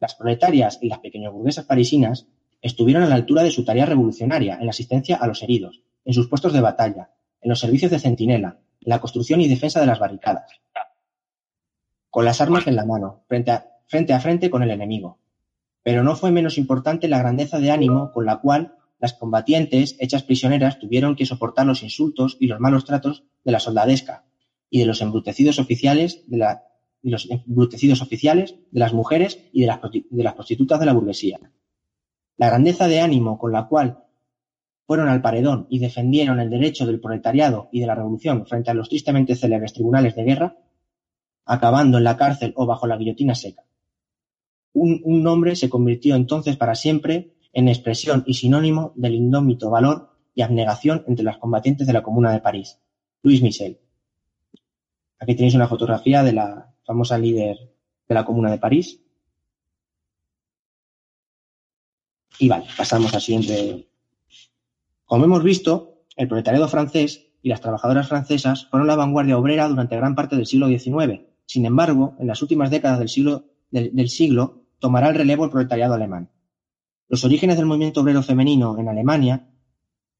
Las proletarias y las burguesas parisinas estuvieron a la altura de su tarea revolucionaria en la asistencia a los heridos, en sus puestos de batalla, en los servicios de centinela, en la construcción y defensa de las barricadas, con las armas en la mano, frente a, frente con el enemigo. Pero no fue menos importante la grandeza de ánimo con la cual las combatientes, hechas prisioneras, tuvieron que soportar los insultos y los malos tratos de la soldadesca y de los embrutecidos oficiales de, la, embrutecidos oficiales de las mujeres y de las prostitutas de la burguesía. La grandeza de ánimo con la cual fueron al paredón y defendieron el derecho del proletariado y de la revolución frente a los tristemente célebres tribunales de guerra, acabando en la cárcel o bajo la guillotina seca. Un, nombre se convirtió entonces para siempre en expresión y sinónimo del indómito valor y abnegación entre las combatientes de la Comuna de París, Louis Michel. Aquí tenéis una fotografía de la famosa líder de la Comuna de París. Y vale, pasamos al siguiente. Como hemos visto, el proletariado francés y las trabajadoras francesas fueron la vanguardia obrera durante gran parte del siglo XIX. Sin embargo, en las últimas décadas del siglo, del, del siglo tomará el relevo el proletariado alemán. Los orígenes del movimiento obrero femenino en Alemania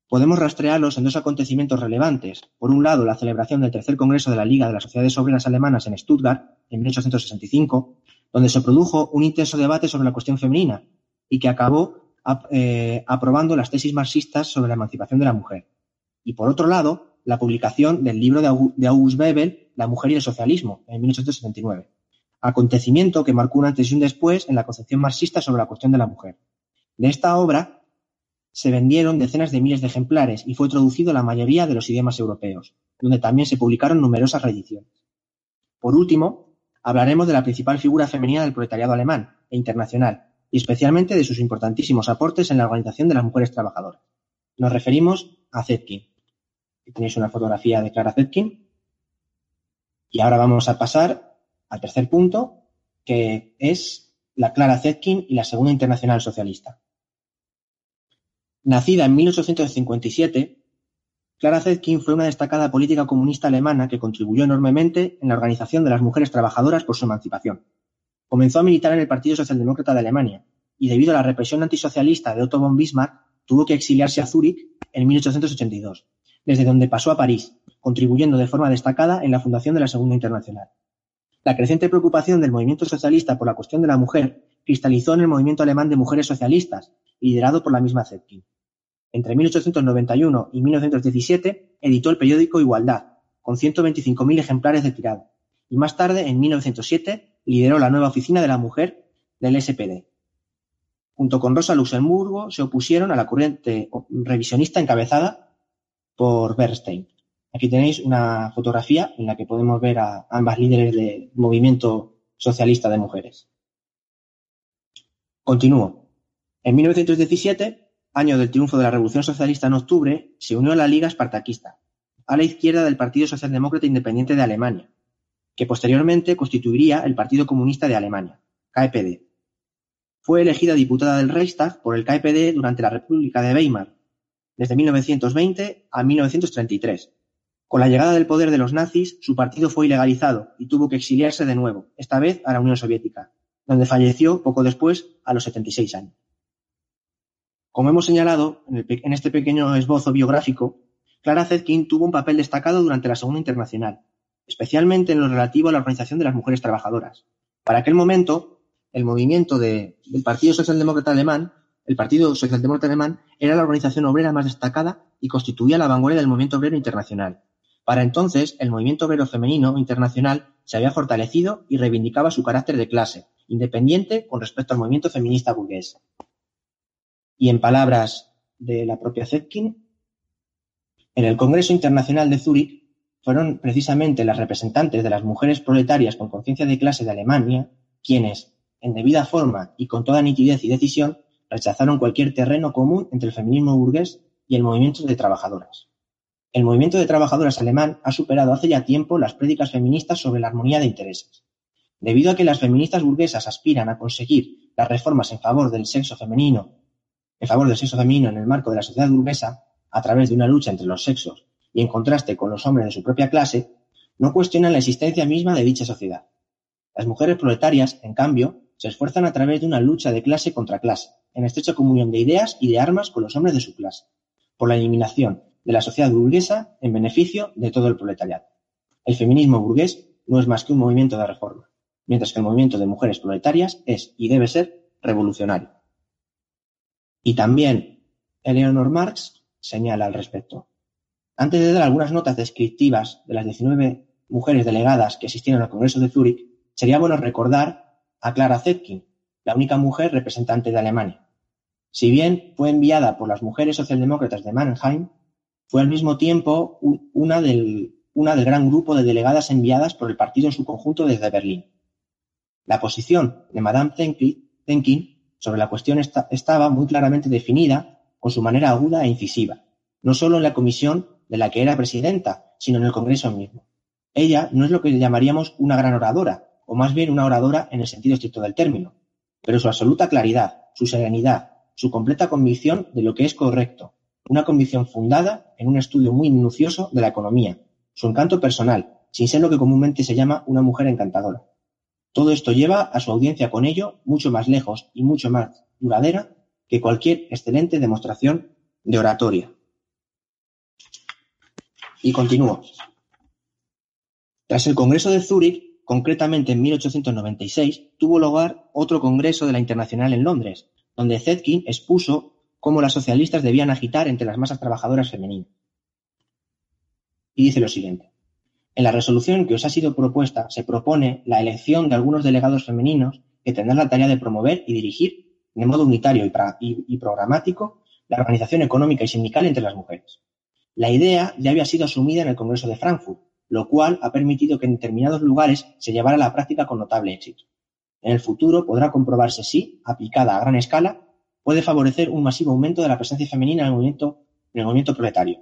podemos rastrearlos en dos acontecimientos relevantes. Por un lado, la celebración del tercer Congreso de la Liga de las Sociedades Obreras Alemanas en Stuttgart, en 1865, donde se produjo un intenso debate sobre la cuestión femenina y que acabó eh, aprobando las tesis marxistas sobre la emancipación de la mujer. Y por otro lado, la publicación del libro de August Bebel, La mujer y el socialismo, en 1879. Acontecimiento que marcó un antes y un después en la concepción marxista sobre la cuestión de la mujer. De esta obra se vendieron decenas de miles de ejemplares y fue traducido a la mayoría de los idiomas europeos, donde también se publicaron numerosas reediciones. Por último, hablaremos de la principal figura femenina del proletariado alemán e internacional, y especialmente de sus importantísimos aportes en la organización de las mujeres trabajadoras. Nos referimos a Zetkin. Tenéis una fotografía de Clara Zetkin. Y ahora vamos a pasar al tercer punto, que es la Clara Zetkin y la Segunda Internacional Socialista. Nacida en 1857, Clara Zetkin fue una destacada política comunista alemana que contribuyó enormemente en la organización de las mujeres trabajadoras por su emancipación. Comenzó a militar en el Partido Socialdemócrata de Alemania y debido a la represión antisocialista de Otto von Bismarck tuvo que exiliarse a Zúrich en 1882, desde donde pasó a París, contribuyendo de forma destacada en la fundación de la Segunda Internacional. La creciente preocupación del movimiento socialista por la cuestión de la mujer cristalizó en el movimiento alemán de mujeres socialistas, liderado por la misma Zetkin. Entre 1891 y 1917 editó el periódico Igualdad, con 125.000 ejemplares de tirada, y más tarde, en 1907, lideró la nueva oficina de la mujer del SPD. Junto con Rosa Luxemburgo se opusieron a la corriente revisionista encabezada por Bernstein. Aquí tenéis una fotografía en la que podemos ver a ambas líderes del movimiento socialista de mujeres. Continúo. En 1917, año del triunfo de la Revolución Socialista en octubre, se unió a la Liga Espartaquista, a la izquierda del Partido Socialdemócrata Independiente de Alemania, que posteriormente constituiría el Partido Comunista de Alemania, KPD. Fue elegida diputada del Reichstag por el KPD durante la República de Weimar, desde 1920 a 1933. Con la llegada del poder de los nazis, su partido fue ilegalizado y tuvo que exiliarse de nuevo, esta vez a la Unión Soviética, donde falleció poco después a los 76 años. Como hemos señalado en, este pequeño esbozo biográfico, Clara Zetkin tuvo un papel destacado durante la Segunda Internacional, especialmente en lo relativo a la organización de las mujeres trabajadoras. Para aquel momento, el movimiento del Partido Socialdemócrata Alemán, el Partido Socialdemócrata Alemán, era la organización obrera más destacada y constituía la vanguardia del movimiento obrero internacional. Para entonces, el movimiento obrero femenino internacional se había fortalecido y reivindicaba su carácter de clase, independiente con respecto al movimiento feminista burgués. Y en palabras de la propia Zetkin, en el Congreso Internacional de Zúrich fueron precisamente las representantes de las mujeres proletarias con conciencia de clase de Alemania quienes, en debida forma y con toda nitidez y decisión, rechazaron cualquier terreno común entre el feminismo burgués y el movimiento de trabajadoras. El movimiento de trabajadoras alemán ha superado hace ya tiempo las prédicas feministas sobre la armonía de intereses. Debido a que las feministas burguesas aspiran a conseguir las reformas en favor del sexo femenino, en favor del sexo femenino en el marco de la sociedad burguesa, a través de una lucha entre los sexos y en contraste con los hombres de su propia clase, no cuestionan la existencia misma de dicha sociedad. Las mujeres proletarias, en cambio, se esfuerzan a través de una lucha de clase contra clase, en estrecha comunión de ideas y de armas con los hombres de su clase, por la eliminación de la sociedad burguesa en beneficio de todo el proletariado. El feminismo burgués no es más que un movimiento de reforma, mientras que el movimiento de mujeres proletarias es y debe ser revolucionario. Y también Eleanor Marx señala al respecto. Antes de dar algunas notas descriptivas de las 19 mujeres delegadas que asistieron al Congreso de Zúrich, sería bueno recordar a Clara Zetkin, la única mujer representante de Alemania. Si bien fue enviada por las mujeres socialdemócratas de Mannheim, fue al mismo tiempo una del, gran grupo de delegadas enviadas por el partido en su conjunto desde Berlín. La posición de Madame Zenkin sobre la cuestión estaba muy claramente definida con su manera aguda e incisiva, no solo en la comisión de la que era presidenta, sino en el Congreso mismo. Ella no es lo que llamaríamos una gran oradora, o más bien una oradora en el sentido estricto del término, pero su absoluta claridad, su serenidad, su completa convicción de lo que es correcto, una convicción fundada en un estudio muy minucioso de la economía, su encanto personal, sin ser lo que comúnmente se llama una mujer encantadora. Todo esto lleva a su audiencia con ello mucho más lejos y mucho más duradera que cualquier excelente demostración de oratoria. Y continúo. Tras el Congreso de Zúrich, concretamente en 1896, tuvo lugar otro Congreso de la Internacional en Londres, donde Zetkin expuso cómo las socialistas debían agitar entre las masas trabajadoras femeninas. Y dice lo siguiente. En la resolución que os ha sido propuesta se propone la elección de algunos delegados femeninos que tendrán la tarea de promover y dirigir de modo unitario y, programático la organización económica y sindical entre las mujeres. La idea ya había sido asumida en el Congreso de Frankfurt, lo cual ha permitido que en determinados lugares se llevara a la práctica con notable éxito. En el futuro podrá comprobarse si, aplicada a gran escala, puede favorecer un masivo aumento de la presencia femenina en el movimiento, proletario,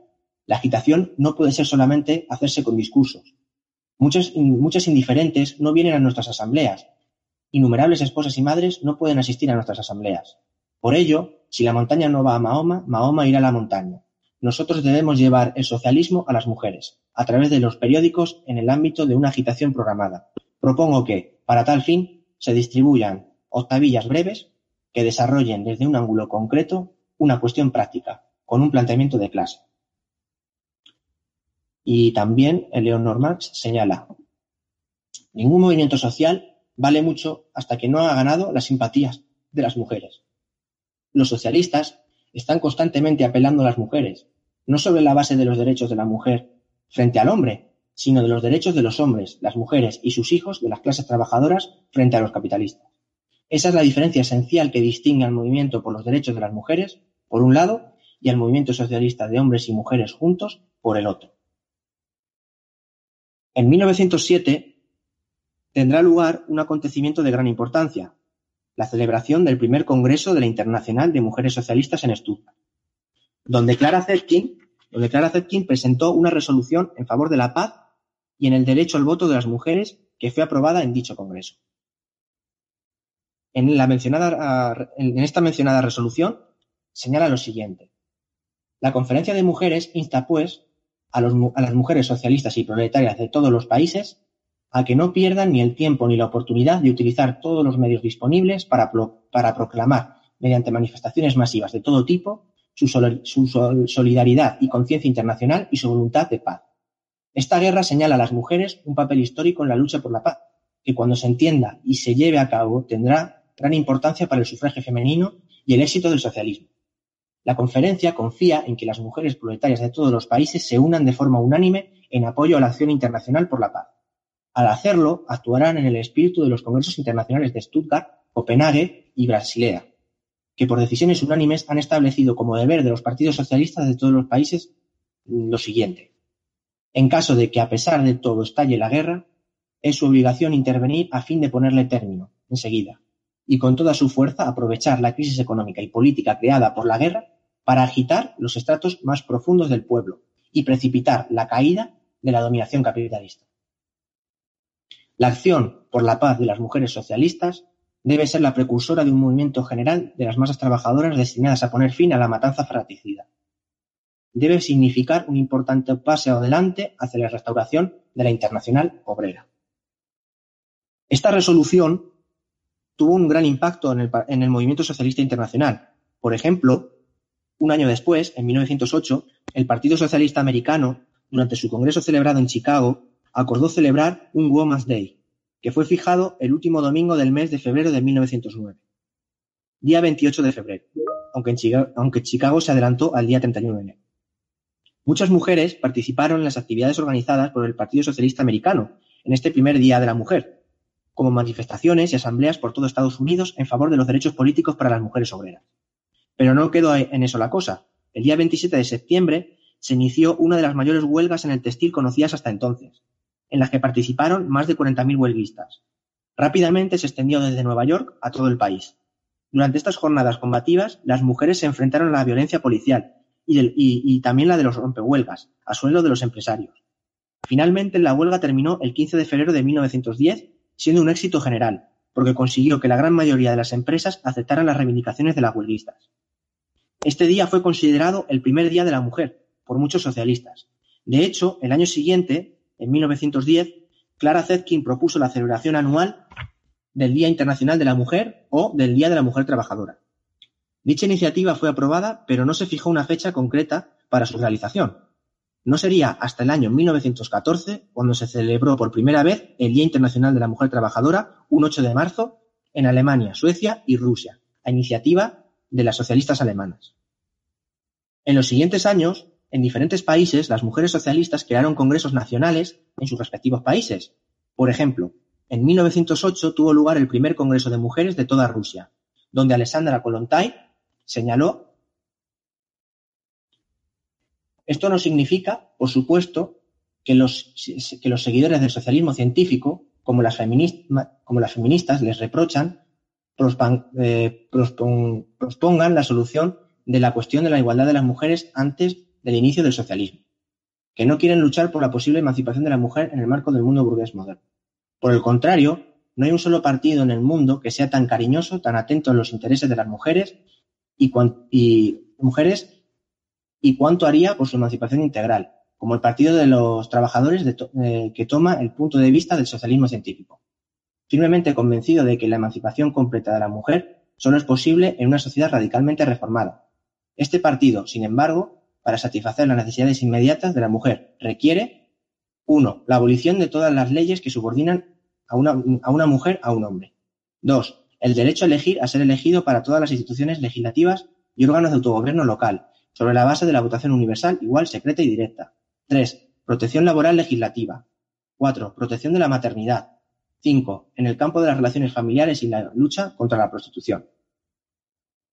la agitación no puede ser solamente hacerse con discursos. Muchas, muchas indiferentes no vienen a nuestras asambleas. Innumerables esposas y madres no pueden asistir a nuestras asambleas. Por ello, si la montaña no va a Mahoma, Mahoma irá a la montaña. Nosotros debemos llevar el socialismo a las mujeres, a través de los periódicos en el ámbito de una agitación programada. Propongo que, para tal fin, se distribuyan octavillas breves que desarrollen desde un ángulo concreto una cuestión práctica, con un planteamiento de clase. Y también Eleonor Marx señala, ningún movimiento social vale mucho hasta que no ha ganado las simpatías de las mujeres. Los socialistas están constantemente apelando a las mujeres, no sobre la base de los derechos de la mujer frente al hombre, sino de los derechos de los hombres, las mujeres y sus hijos de las clases trabajadoras frente a los capitalistas. Esa es la diferencia esencial que distingue al movimiento por los derechos de las mujeres, por un lado, y al movimiento socialista de hombres y mujeres juntos, por el otro. En 1907 tendrá lugar un acontecimiento de gran importancia, la celebración del primer Congreso de la Internacional de Mujeres Socialistas en Stuttgart, donde Clara Zetkin, presentó una resolución en favor de la paz y en el derecho al voto de las mujeres que fue aprobada en dicho Congreso. En, la mencionada, en esta mencionada resolución señala lo siguiente. La Conferencia de Mujeres insta, pues, a, las mujeres socialistas y proletarias de todos los países a que no pierdan ni el tiempo ni la oportunidad de utilizar todos los medios disponibles para, proclamar, mediante manifestaciones masivas de todo tipo, su solidaridad y conciencia internacional y su voluntad de paz. Esta guerra señala a las mujeres un papel histórico en la lucha por la paz, que cuando se entienda y se lleve a cabo tendrá gran importancia para el sufragio femenino y el éxito del socialismo. La conferencia confía en que las mujeres proletarias de todos los países se unan de forma unánime en apoyo a la acción internacional por la paz. Al hacerlo, actuarán en el espíritu de los congresos internacionales de Stuttgart, Copenhague y Basilea, que por decisiones unánimes han establecido como deber de los partidos socialistas de todos los países lo siguiente. En caso de que a pesar de todo estalle la guerra, es su obligación intervenir a fin de ponerle término, enseguida, y con toda su fuerza aprovechar la crisis económica y política creada por la guerra para agitar los estratos más profundos del pueblo y precipitar la caída de la dominación capitalista. La acción por la paz de las mujeres socialistas debe ser la precursora de un movimiento general de las masas trabajadoras destinadas a poner fin a la matanza fratricida. debe significar un importante paso adelante hacia la restauración de la Internacional Obrera. Esta resolución tuvo un gran impacto en el, en el movimiento socialista internacional. Por ejemplo, un año después, en 1908, el Partido Socialista Americano, durante su congreso celebrado en Chicago, acordó celebrar un Women's Day, que fue fijado el último domingo del mes de febrero de 1909, día 28 de febrero, aunque, Chicago, aunque Chicago se adelantó al día 31 de enero. Muchas mujeres participaron en las actividades organizadas por el Partido Socialista Americano en este primer Día de la Mujer, como manifestaciones y asambleas por todo Estados Unidos en favor de los derechos políticos para las mujeres obreras. Pero no quedó en eso la cosa. El día 27 de septiembre se inició una de las mayores huelgas en el textil conocidas hasta entonces, en las que participaron más de 40.000 huelguistas. Rápidamente se extendió desde Nueva York a todo el país. Durante estas jornadas combativas, las mujeres se enfrentaron a la violencia policial y, también la de los rompehuelgas, a sueldo de los empresarios. Finalmente, la huelga terminó el 15 de febrero de 1910, siendo un éxito general, porque consiguió que la gran mayoría de las empresas aceptaran las reivindicaciones de las huelguistas. Este día fue considerado el primer Día de la Mujer por muchos socialistas. De hecho, el año siguiente, en 1910, Clara Zetkin propuso la celebración anual del Día Internacional de la Mujer o del Día de la Mujer Trabajadora. Dicha iniciativa fue aprobada, pero no se fijó una fecha concreta para su realización. No sería hasta el año 1914 cuando se celebró por primera vez el Día Internacional de la Mujer Trabajadora, un 8 de marzo, en Alemania, Suecia y Rusia, a iniciativa de las socialistas alemanas. En los siguientes años, en diferentes países, las mujeres socialistas crearon congresos nacionales en sus respectivos países. Por ejemplo, en 1908 tuvo lugar el primer Congreso de Mujeres de toda Rusia, donde Alexandra Kollontai señaló esto no significa, por supuesto, que los, que los seguidores del socialismo científico, como las, como las feministas, les reprochan, eh, prospongan la solución de la cuestión de la igualdad de las mujeres antes del inicio del socialismo, que no quieren luchar por la posible emancipación de la mujer en el marco del mundo burgués moderno. Por el contrario, no hay un solo partido en el mundo que sea tan cariñoso, tan atento a los intereses de las mujeres y, mujeres y cuánto haría por su emancipación integral, como el Partido de los Trabajadores eh, que toma el punto de vista del socialismo científico. Firmemente convencido de que la emancipación completa de la mujer solo es posible en una sociedad radicalmente reformada. Este partido, sin embargo, para satisfacer las necesidades inmediatas de la mujer, requiere 1. La abolición de todas las leyes que subordinan a una, a una mujer a un hombre. 2. El derecho a elegir a ser elegido para todas las instituciones legislativas y órganos de autogobierno local, sobre la base de la votación universal, igual, secreta y directa. 3. Protección laboral legislativa. 4. Protección de la maternidad. 5. En el campo de las relaciones familiares y la lucha contra la prostitución.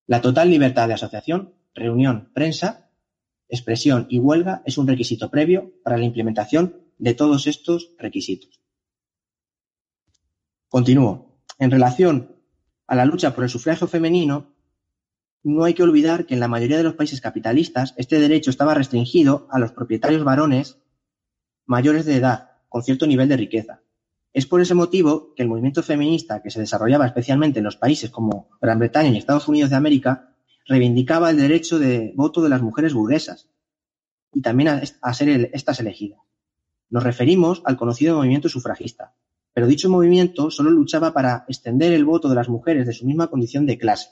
La total libertad de asociación, reunión, prensa, expresión y huelga es un requisito previo para la implementación de todos estos requisitos. Continúo. En relación a la lucha por el sufragio femenino, no hay que olvidar que en la mayoría de los países capitalistas este derecho estaba restringido a los propietarios varones mayores de edad, con cierto nivel de riqueza. Es por ese motivo que el movimiento feminista, que se desarrollaba especialmente en los países como Gran Bretaña y Estados Unidos de América, reivindicaba el derecho de voto de las mujeres burguesas y también a, ser estas elegidas. Nos referimos al conocido movimiento sufragista, pero dicho movimiento solo luchaba para extender el voto de las mujeres de su misma condición de clase,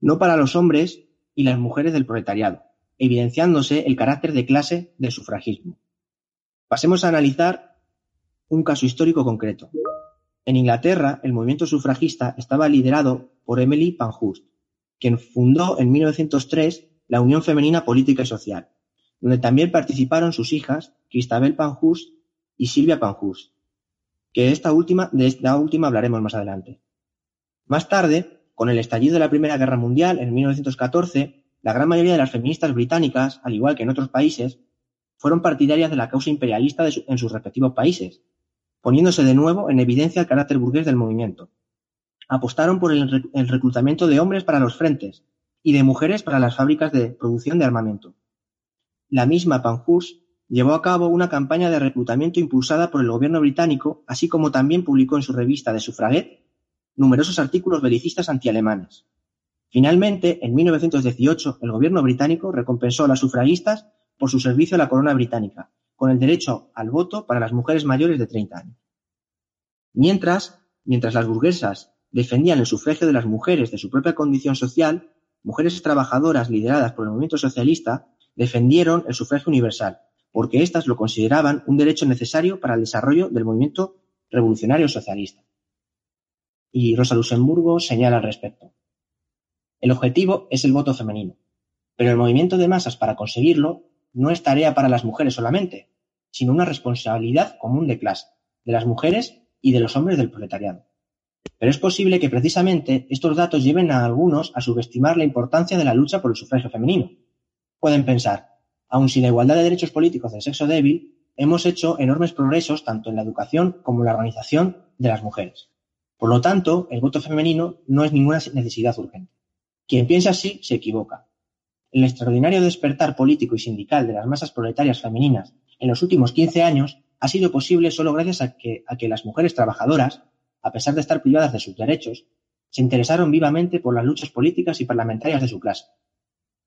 no para los hombres y las mujeres del proletariado, evidenciándose el carácter de clase del sufragismo. Pasemos a analizar un caso histórico concreto. En Inglaterra, el movimiento sufragista estaba liderado por Emily Pankhurst, quien fundó en 1903 la Unión Femenina Política y Social, donde también participaron sus hijas Christabel Pankhurst y Silvia Pankhurst, que esta última, de esta última hablaremos más adelante. Más tarde, con el estallido de la Primera Guerra Mundial en 1914, la gran mayoría de las feministas británicas, al igual que en otros países, fueron partidarias de la causa imperialista en sus respectivos países, poniéndose de nuevo en evidencia el carácter burgués del movimiento. Apostaron por el, reclutamiento de hombres para los frentes y de mujeres para las fábricas de producción de armamento. La misma Pankhurst Llevó a cabo una campaña de reclutamiento impulsada por el gobierno británico, así como también publicó en su revista de Suffragette numerosos artículos belicistas antialemanes. Finalmente, en 1918, el gobierno británico recompensó a las sufragistas por su servicio a la corona británica, con el derecho al voto para las mujeres mayores de 30 años. Mientras, mientras las burguesas defendían el sufragio de las mujeres de su propia condición social, mujeres trabajadoras lideradas por el movimiento socialista defendieron el sufragio universal, porque éstas lo consideraban un derecho necesario para el desarrollo del movimiento revolucionario socialista. Y Rosa Luxemburgo señala al respecto. El objetivo es el voto femenino, pero el movimiento de masas para conseguirlo no es tarea para las mujeres solamente, sino una responsabilidad común de clase, de las mujeres y de los hombres del proletariado. Pero es posible que precisamente estos datos lleven a algunos a subestimar la importancia de la lucha por el sufragio femenino. Pueden pensar, aun sin la igualdad de derechos políticos del sexo débil, hemos hecho enormes progresos tanto en la educación como en la organización de las mujeres. Por lo tanto, el voto femenino no es ninguna necesidad urgente. Quien piensa así se equivoca. El extraordinario despertar político y sindical de las masas proletarias femeninas en los últimos 15 años ha sido posible solo gracias a que, a que las mujeres trabajadoras, a pesar de estar privadas de sus derechos, se interesaron vivamente por las luchas políticas y parlamentarias de su clase.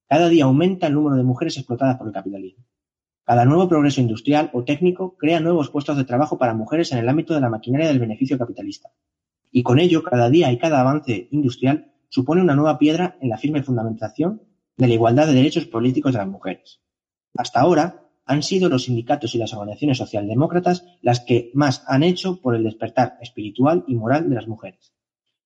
Cada día aumenta el número de mujeres explotadas por el capitalismo. Cada nuevo progreso industrial o técnico crea nuevos puestos de trabajo para mujeres en el ámbito de la maquinaria del beneficio capitalista. Y con ello, cada día y cada avance industrial supone una nueva piedra en la firme fundamentación de la igualdad de derechos políticos de las mujeres. Hasta ahora, han sido los sindicatos y las organizaciones socialdemócratas las que más han hecho por el despertar espiritual y moral de las mujeres.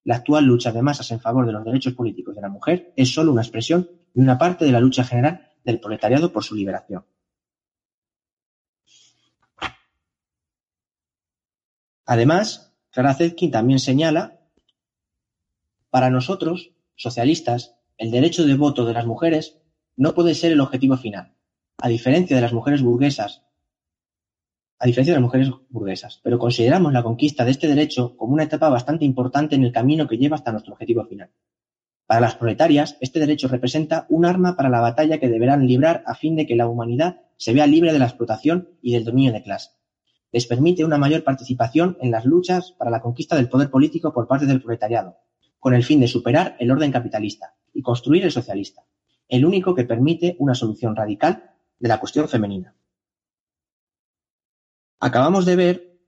La actual lucha de masas en favor de los derechos políticos de la mujer es solo una expresión y una parte de la lucha general del proletariado por su liberación. Además, Clara Zetkin también señala para nosotros, socialistas, el derecho de voto de las mujeres no puede ser el objetivo final, a diferencia de las mujeres burguesas, a diferencia de las mujeres burguesas, pero consideramos la conquista de este derecho como una etapa bastante importante en el camino que lleva hasta nuestro objetivo final. Para las proletarias, este derecho representa un arma para la batalla que deberán librar a fin de que la humanidad se vea libre de la explotación y del dominio de clase. Les permite una mayor participación en las luchas para la conquista del poder político por parte del proletariado, con el fin de superar el orden capitalista y construir el socialista, el único que permite una solución radical de la cuestión femenina. Acabamos de ver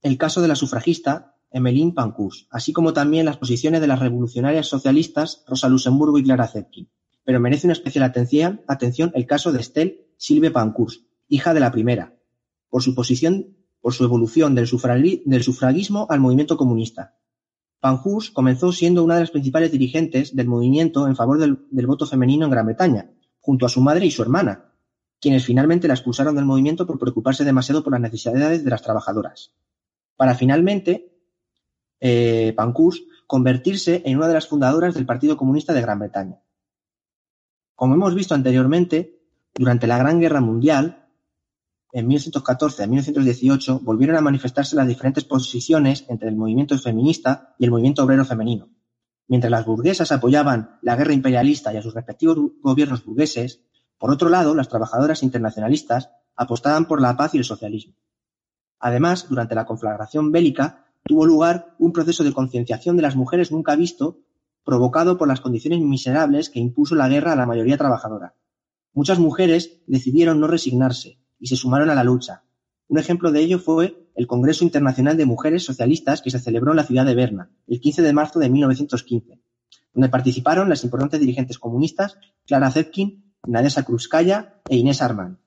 el caso de la sufragista Emmeline Pankhurst, así como también las posiciones de las revolucionarias socialistas Rosa Luxemburgo y Clara Zetkin. Pero merece una especial atención, el caso de Estelle Silve Pankhurst, hija de la primera, por su posición, por su evolución del, del sufragismo al movimiento comunista, Pankhurst comenzó siendo una de las principales dirigentes del movimiento en favor del, voto femenino en Gran Bretaña, junto a su madre y su hermana, quienes finalmente la expulsaron del movimiento por preocuparse demasiado por las necesidades de las trabajadoras, para finalmente eh, Pankhurst convertirse en una de las fundadoras del Partido Comunista de Gran Bretaña. Como hemos visto anteriormente, durante la Gran Guerra Mundial, en 1914 a 1918 volvieron a manifestarse las diferentes posiciones entre el movimiento feminista y el movimiento obrero femenino. Mientras las burguesas apoyaban la guerra imperialista y a sus respectivos gobiernos burgueses, por otro lado, las trabajadoras internacionalistas apostaban por la paz y el socialismo. Además, durante la conflagración bélica tuvo lugar un proceso de concienciación de las mujeres nunca visto, provocado por las condiciones miserables que impuso la guerra a la mayoría trabajadora. Muchas mujeres decidieron no resignarse, y se sumaron a la lucha. Un ejemplo de ello fue el Congreso Internacional de Mujeres Socialistas que se celebró en la ciudad de Berna, el 15 de marzo de 1915, donde participaron las importantes dirigentes comunistas Clara Zetkin, Nadesa Krupskaya e Inés Arman.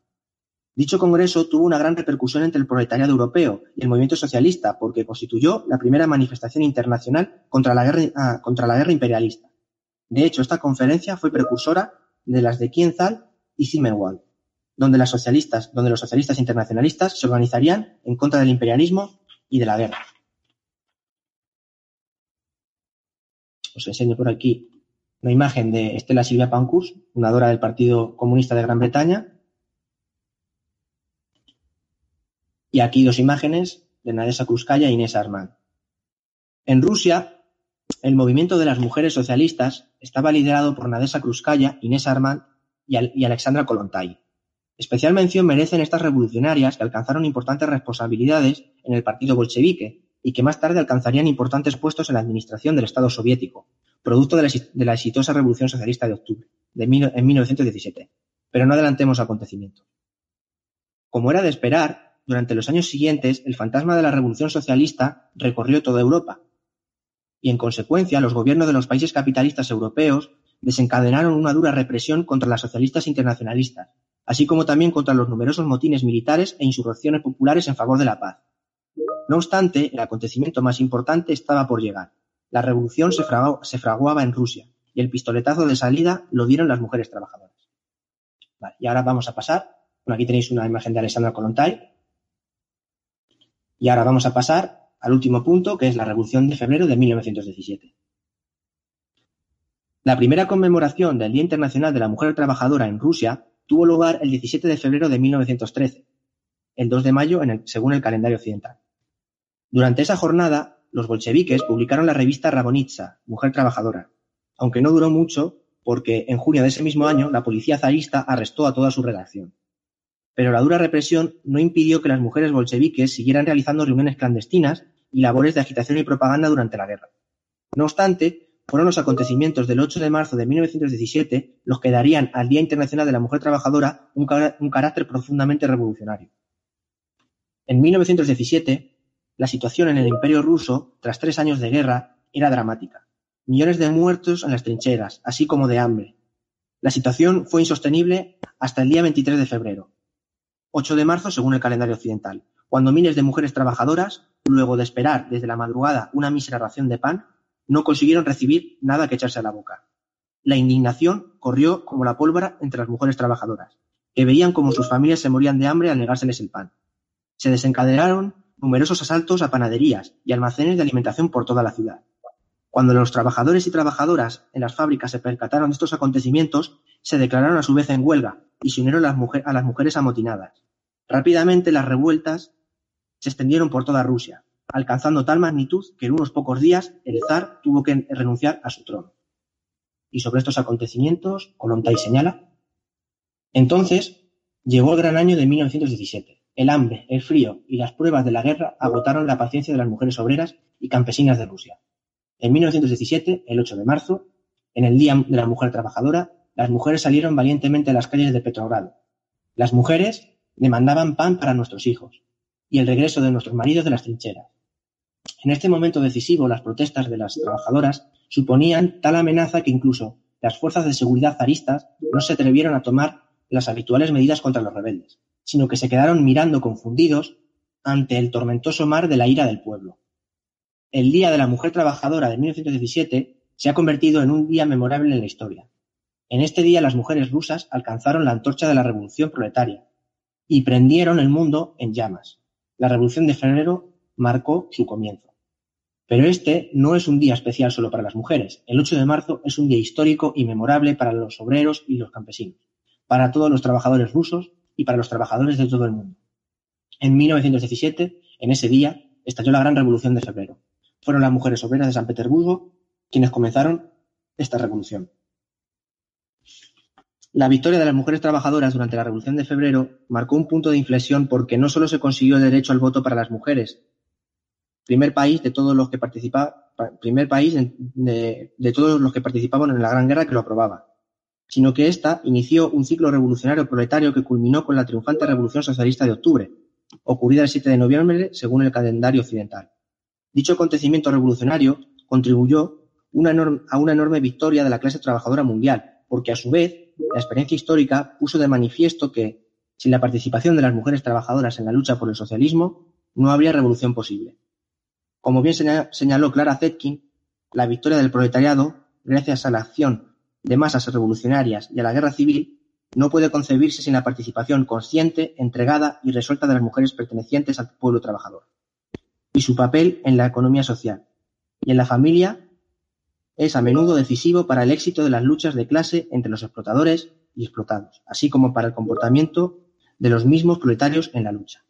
Dicho congreso tuvo una gran repercusión entre el proletariado europeo y el movimiento socialista porque constituyó la primera manifestación internacional contra la guerra, ah, contra la guerra imperialista. De hecho, esta conferencia fue precursora de las de Kienzal y Zimmerwald donde los socialistas internacionalistas se organizarían en contra del imperialismo y de la guerra. Os enseño por aquí una imagen de Estela Silvia Pankhurst, fundadora del Partido Comunista de Gran Bretaña. Y aquí dos imágenes de Nadesa Krúskaya e Inés Arman. En Rusia, el movimiento de las mujeres socialistas estaba liderado por Nadesa Krúskaya, Inés Arman y Alexandra Kolontai. Especial mención merecen estas revolucionarias que alcanzaron importantes responsabilidades en el partido bolchevique y que más tarde alcanzarían importantes puestos en la administración del Estado soviético, producto de la, exitosa Revolución Socialista de Octubre, de en 1917. Pero no adelantemos acontecimientos. Como era de esperar, durante los años siguientes el fantasma de la Revolución Socialista recorrió toda Europa, y en consecuencia los gobiernos de los países capitalistas europeos desencadenaron una dura represión contra las socialistas internacionalistas, así como también contra los numerosos motines militares e insurrecciones populares en favor de la paz. No obstante, el acontecimiento más importante estaba por llegar. La revolución se, fraguaba en Rusia y el pistoletazo de salida lo dieron las mujeres trabajadoras. y ahora vamos a pasar. aquí tenéis una imagen de Alessandra Kolontai. Y ahora vamos a pasar al último punto, que es la Revolución de Febrero de 1917. La primera conmemoración del Día Internacional de la Mujer Trabajadora en Rusia tuvo lugar el 17 de febrero de 1913, el 2 de mayo según el calendario occidental. Durante esa jornada, los bolcheviques publicaron la revista Rabonitsa, Mujer Trabajadora, aunque no duró mucho porque en junio de ese mismo año la policía zarista arrestó a toda su redacción. Pero la dura represión no impidió que las mujeres bolcheviques siguieran realizando reuniones clandestinas y labores de agitación y propaganda durante la guerra. No obstante, fueron los acontecimientos del 8 de marzo de 1917 los que darían al Día Internacional de la Mujer Trabajadora un, carácter profundamente revolucionario. En 1917, la situación en el Imperio ruso, tras tres años de guerra, era dramática. Millones de muertos en las trincheras, así como de hambre. La situación fue insostenible hasta el día 23 de febrero, 8 de marzo según el calendario occidental, cuando miles de mujeres trabajadoras, luego de esperar desde la madrugada una mísera ración de pan, no consiguieron recibir nada que echarse a la boca. La indignación corrió como la pólvora entre las mujeres trabajadoras, que veían cómo sus familias se morían de hambre al negárseles el pan. Se desencadenaron numerosos asaltos a panaderías y almacenes de alimentación por toda la ciudad. Cuando los trabajadores y trabajadoras en las fábricas se percataron de estos acontecimientos, se declararon a su vez en huelga y se unieron a las mujeres amotinadas. Rápidamente las revueltas se extendieron por toda Rusia, alcanzando tal magnitud que en unos pocos días el zar tuvo que renunciar a su trono. Y sobre estos acontecimientos, Kolontai señala, entonces llegó el gran año de 1917. El hambre, el frío y las pruebas de la guerra agotaron la paciencia de las mujeres obreras y campesinas de Rusia. En 1917, el 8 de marzo, en el Día de la Mujer Trabajadora, las mujeres salieron valientemente a las calles de Petrogrado. Las mujeres demandaban pan para nuestros hijos y el regreso de nuestros maridos de las trincheras. En este momento decisivo, las protestas de las trabajadoras suponían tal amenaza que incluso las fuerzas de seguridad zaristas no se atrevieron a tomar las habituales medidas contra los rebeldes, sino que se quedaron mirando confundidos ante el tormentoso mar de la ira del pueblo. El Día de la Mujer Trabajadora de 1917 se ha convertido en un día memorable en la historia. En este día las mujeres rusas alcanzaron la antorcha de la revolución proletaria y prendieron el mundo en llamas. La revolución de febrero marcó su comienzo. Pero este no es un día especial solo para las mujeres. El 8 de marzo es un día histórico y memorable para los obreros y los campesinos, para todos los trabajadores rusos y para los trabajadores de todo el mundo. En 1917, en ese día, estalló la gran revolución de febrero. Fueron las mujeres obreras de San Petersburgo quienes comenzaron esta revolución. La victoria de las mujeres trabajadoras durante la Revolución de Febrero marcó un punto de inflexión porque no solo se consiguió el derecho al voto para las mujeres, primer país de todos los que participaba, primer país de, de, todos los que participaban en la Gran Guerra que lo aprobaba, sino que ésta inició un ciclo revolucionario proletario que culminó con la triunfante Revolución Socialista de Octubre, ocurrida el 7 de noviembre según el calendario occidental. Dicho acontecimiento revolucionario contribuyó a una enorme victoria de la clase trabajadora mundial, porque a su vez la experiencia histórica puso de manifiesto que, sin la participación de las mujeres trabajadoras en la lucha por el socialismo, no habría revolución posible. Como bien señaló Clara Zetkin, la victoria del proletariado, gracias a la acción de masas revolucionarias y a la guerra civil, no puede concebirse sin la participación consciente, entregada y resuelta de las mujeres pertenecientes al pueblo trabajador. Y su papel en la economía social y en la familia es a menudo decisivo para el éxito de las luchas de clase entre los explotadores y explotados, así como para el comportamiento de los mismos proletarios en la lucha.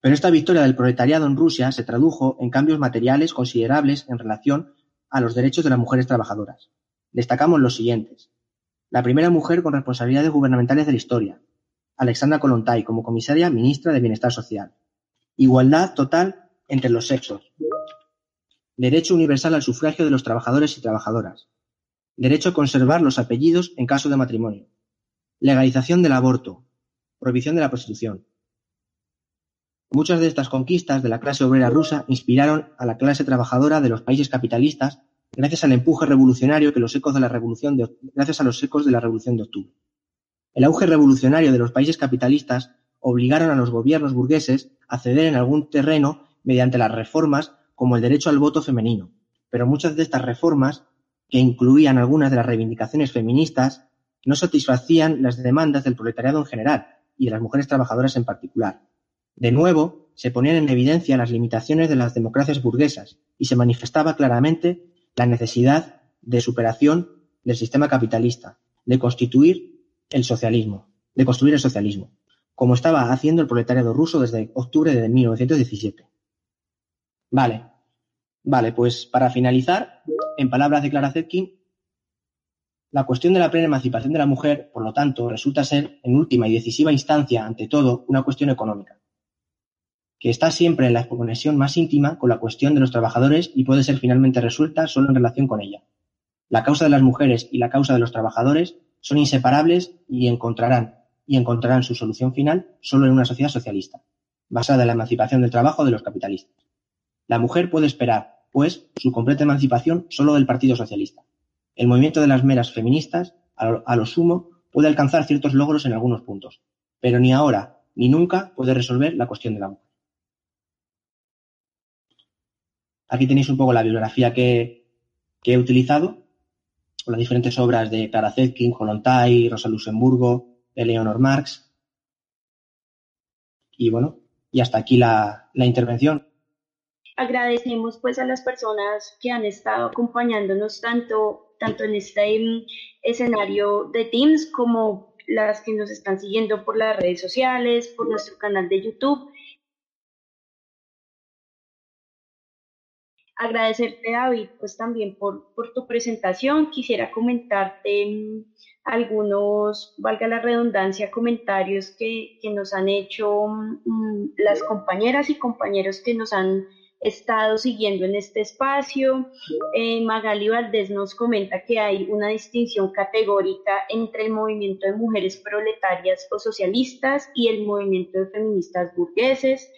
Pero esta victoria del proletariado en Rusia se tradujo en cambios materiales considerables en relación a los derechos de las mujeres trabajadoras. Destacamos los siguientes. La primera mujer con responsabilidades gubernamentales de la historia, Alexandra Kolontai, como comisaria ministra de Bienestar Social. Igualdad total entre los sexos. Derecho universal al sufragio de los trabajadores y trabajadoras, derecho a conservar los apellidos en caso de matrimonio, legalización del aborto, prohibición de la prostitución. Muchas de estas conquistas de la clase obrera rusa inspiraron a la clase trabajadora de los países capitalistas gracias al empuje revolucionario que los ecos de la revolución de, gracias a los ecos de la revolución de octubre. El auge revolucionario de los países capitalistas obligaron a los gobiernos burgueses a ceder en algún terreno mediante las reformas como el derecho al voto femenino, pero muchas de estas reformas, que incluían algunas de las reivindicaciones feministas, no satisfacían las demandas del proletariado en general y de las mujeres trabajadoras en particular. De nuevo, se ponían en evidencia las limitaciones de las democracias burguesas y se manifestaba claramente la necesidad de superación del sistema capitalista, de constituir el socialismo, de construir el socialismo, como estaba haciendo el proletariado ruso desde octubre de 1917. Vale, vale, pues para finalizar, en palabras de Clara Zetkin, la cuestión de la plena emancipación de la mujer, por lo tanto, resulta ser, en última y decisiva instancia, ante todo, una cuestión económica, que está siempre en la conexión más íntima con la cuestión de los trabajadores y puede ser finalmente resuelta solo en relación con ella. La causa de las mujeres y la causa de los trabajadores son inseparables y encontrarán, y encontrarán su solución final solo en una sociedad socialista, basada en la emancipación del trabajo de los capitalistas. La mujer puede esperar, pues, su completa emancipación solo del Partido Socialista. El movimiento de las meras feministas, a lo, sumo, puede alcanzar ciertos logros en algunos puntos, pero ni ahora ni nunca puede resolver la cuestión de la mujer. Aquí tenéis un poco la bibliografía que, he utilizado, con las diferentes obras de Clara Zetkin, Kolontai, Rosa Luxemburgo, Eleonor Marx. Y bueno, y hasta aquí la intervención. Agradecemos pues a las personas que han estado acompañándonos tanto, tanto en este mm, escenario de Teams como las que nos están siguiendo por las redes sociales, por nuestro canal de YouTube. Agradecerte, David, pues también por, por tu presentación. Quisiera comentarte mm, algunos, valga la redundancia, comentarios que, que nos han hecho mm, las compañeras y compañeros que nos han estado siguiendo en este espacio. Eh, Magali Valdés nos comenta que hay una distinción categórica entre el movimiento de mujeres proletarias o socialistas y el movimiento de feministas burgueses.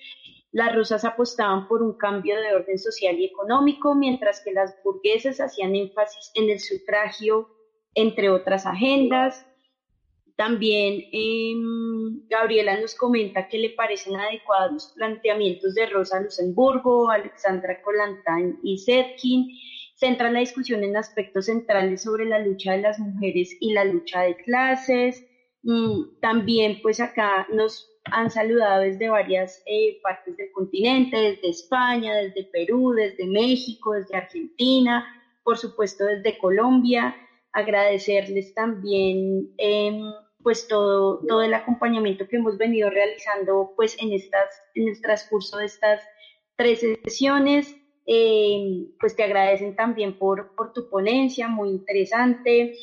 Las rusas apostaban por un cambio de orden social y económico, mientras que las burguesas hacían énfasis en el sufragio, entre otras agendas. También em, Gabriela nos comenta que le parecen adecuados los planteamientos de Rosa Luxemburgo, Alexandra Kolantain y Zetkin. Centra la discusión en aspectos centrales sobre la lucha de las mujeres y la lucha de clases. Mm, también pues acá nos han saludado desde varias eh, partes del continente, desde España, desde Perú, desde México, desde Argentina, por supuesto desde Colombia agradecerles también em, pues todo, todo el acompañamiento que hemos venido realizando pues en estas, en el transcurso de estas tres sesiones. Em, pues te agradecen también por, por tu ponencia, muy interesante.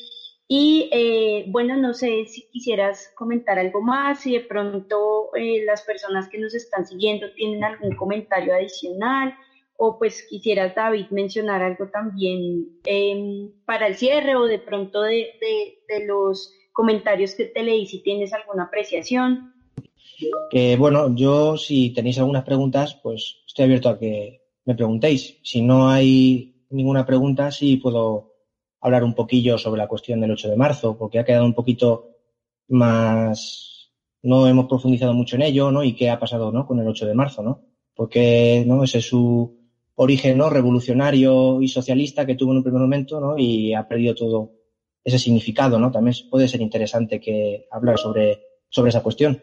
Y eh, bueno, no sé si quisieras comentar algo más, si de pronto eh, las personas que nos están siguiendo tienen algún comentario adicional o pues quisieras, David, mencionar algo también em, para el cierre o de pronto de, los comentarios que te leí, si tienes alguna apreciación. bueno, yo si tenéis algunas preguntas, pues estoy abierto a que me preguntéis. Si no hay ninguna pregunta, sí puedo hablar un poquillo sobre la cuestión del 8 de marzo, porque ha quedado un poquito más, no hemos profundizado mucho en ello, ¿no? Y qué ha pasado, ¿no? Con el 8 de marzo, ¿no? Porque, ¿no? Ese es su, origen ¿no? revolucionario y socialista que tuvo en un primer momento ¿no? y ha perdido todo ese significado. ¿no? También puede ser interesante que hablar sobre, sobre esa cuestión.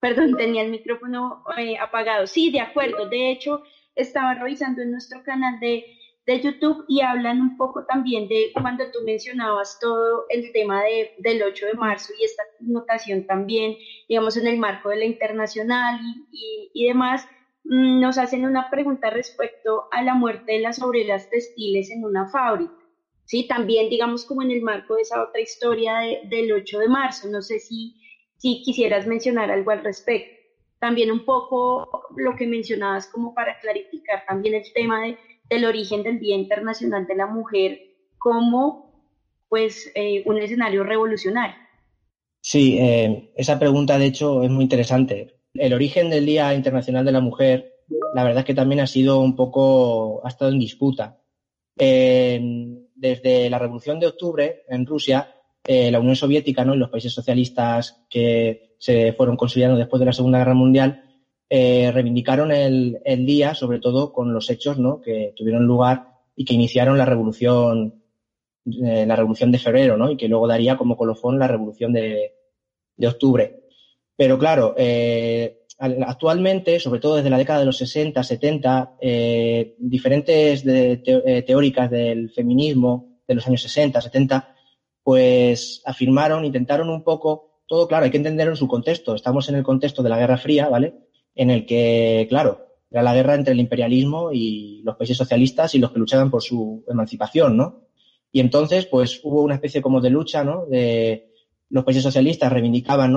Perdón, tenía el micrófono eh, apagado. Sí, de acuerdo. De hecho, estaba revisando en nuestro canal de, de, YouTube y hablan un poco también de cuando tú mencionabas todo el tema de, del 8 de marzo y esta notación también, digamos, en el marco de la internacional y, y demás Mm, nos hacen una pregunta respecto a la muerte de las obreras textiles en una fábrica. Sí, también digamos como en el marco de esa otra historia del 8 de marzo. No sé si, si quisieras mencionar algo al respecto. También un poco lo que mencionabas como para clarificar también el tema de del origen del Día Internacional de la Mujer como pues eh, un escenario revolucionario. Sí, eh, esa pregunta de hecho es muy interesante. El origen del Día Internacional de la Mujer, la verdad es que también ha sido un poco, ha estado en disputa. Desde la Revolución de Octubre en Rusia, eh, la Unión Soviética ¿no? y los países socialistas que se fueron consolidando después de la Segunda Guerra Mundial eh, reivindicaron el, día, sobre todo con los hechos ¿no? que tuvieron lugar y que iniciaron la revolución, eh, la revolución de febrero, ¿no? y que luego daría como colofón la revolución de, octubre. Pero claro, actualmente, sobre todo desde la década de los 60, 70, diferentes teóricas del feminismo de los años 60, 70 pues afirmaron, intentaron un poco, todo claro, hay que entender en su contexto. Estamos en el contexto de la Guerra Fría, ¿vale? En el que, claro, era la guerra entre el imperialismo y los países socialistas y los que luchaban por su emancipación, ¿no? Y entonces, pues hubo una especie como de lucha, ¿no? De los países socialistas reivindicaban,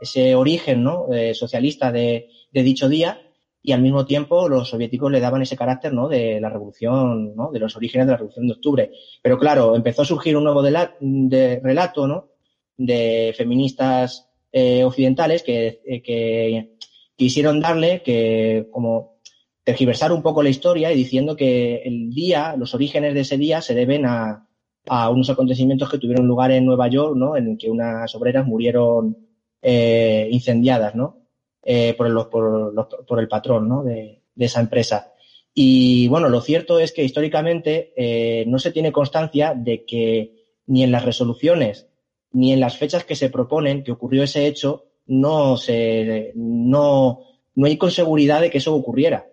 ese origen, ¿no? socialista de, dicho día y al mismo tiempo los soviéticos le daban ese carácter de la revolución, ¿no? de los orígenes de la revolución de octubre. Pero claro, empezó a surgir un nuevo de, relato ¿no? de feministas eh, occidentales que, eh, que, quisieron darle que como tergiversar un poco la historia y diciendo que el día, los orígenes de ese día se deben a, a unos acontecimientos que tuvieron lugar en Nueva York, ¿no? en que unas obreras murieron eh, incendiadas, ¿no? Eh, por, el, por, por, el patrón ¿no? de, esa empresa. Y bueno, lo cierto es que históricamente eh, no se tiene constancia de que ni en las resoluciones ni en las fechas que se proponen que ocurrió ese hecho no se no, no hay con seguridad de que eso ocurriera.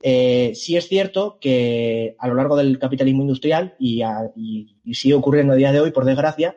Eh, sí es cierto que a lo largo del capitalismo industrial y, y, sigue ocurriendo a día de hoy, por desgracia,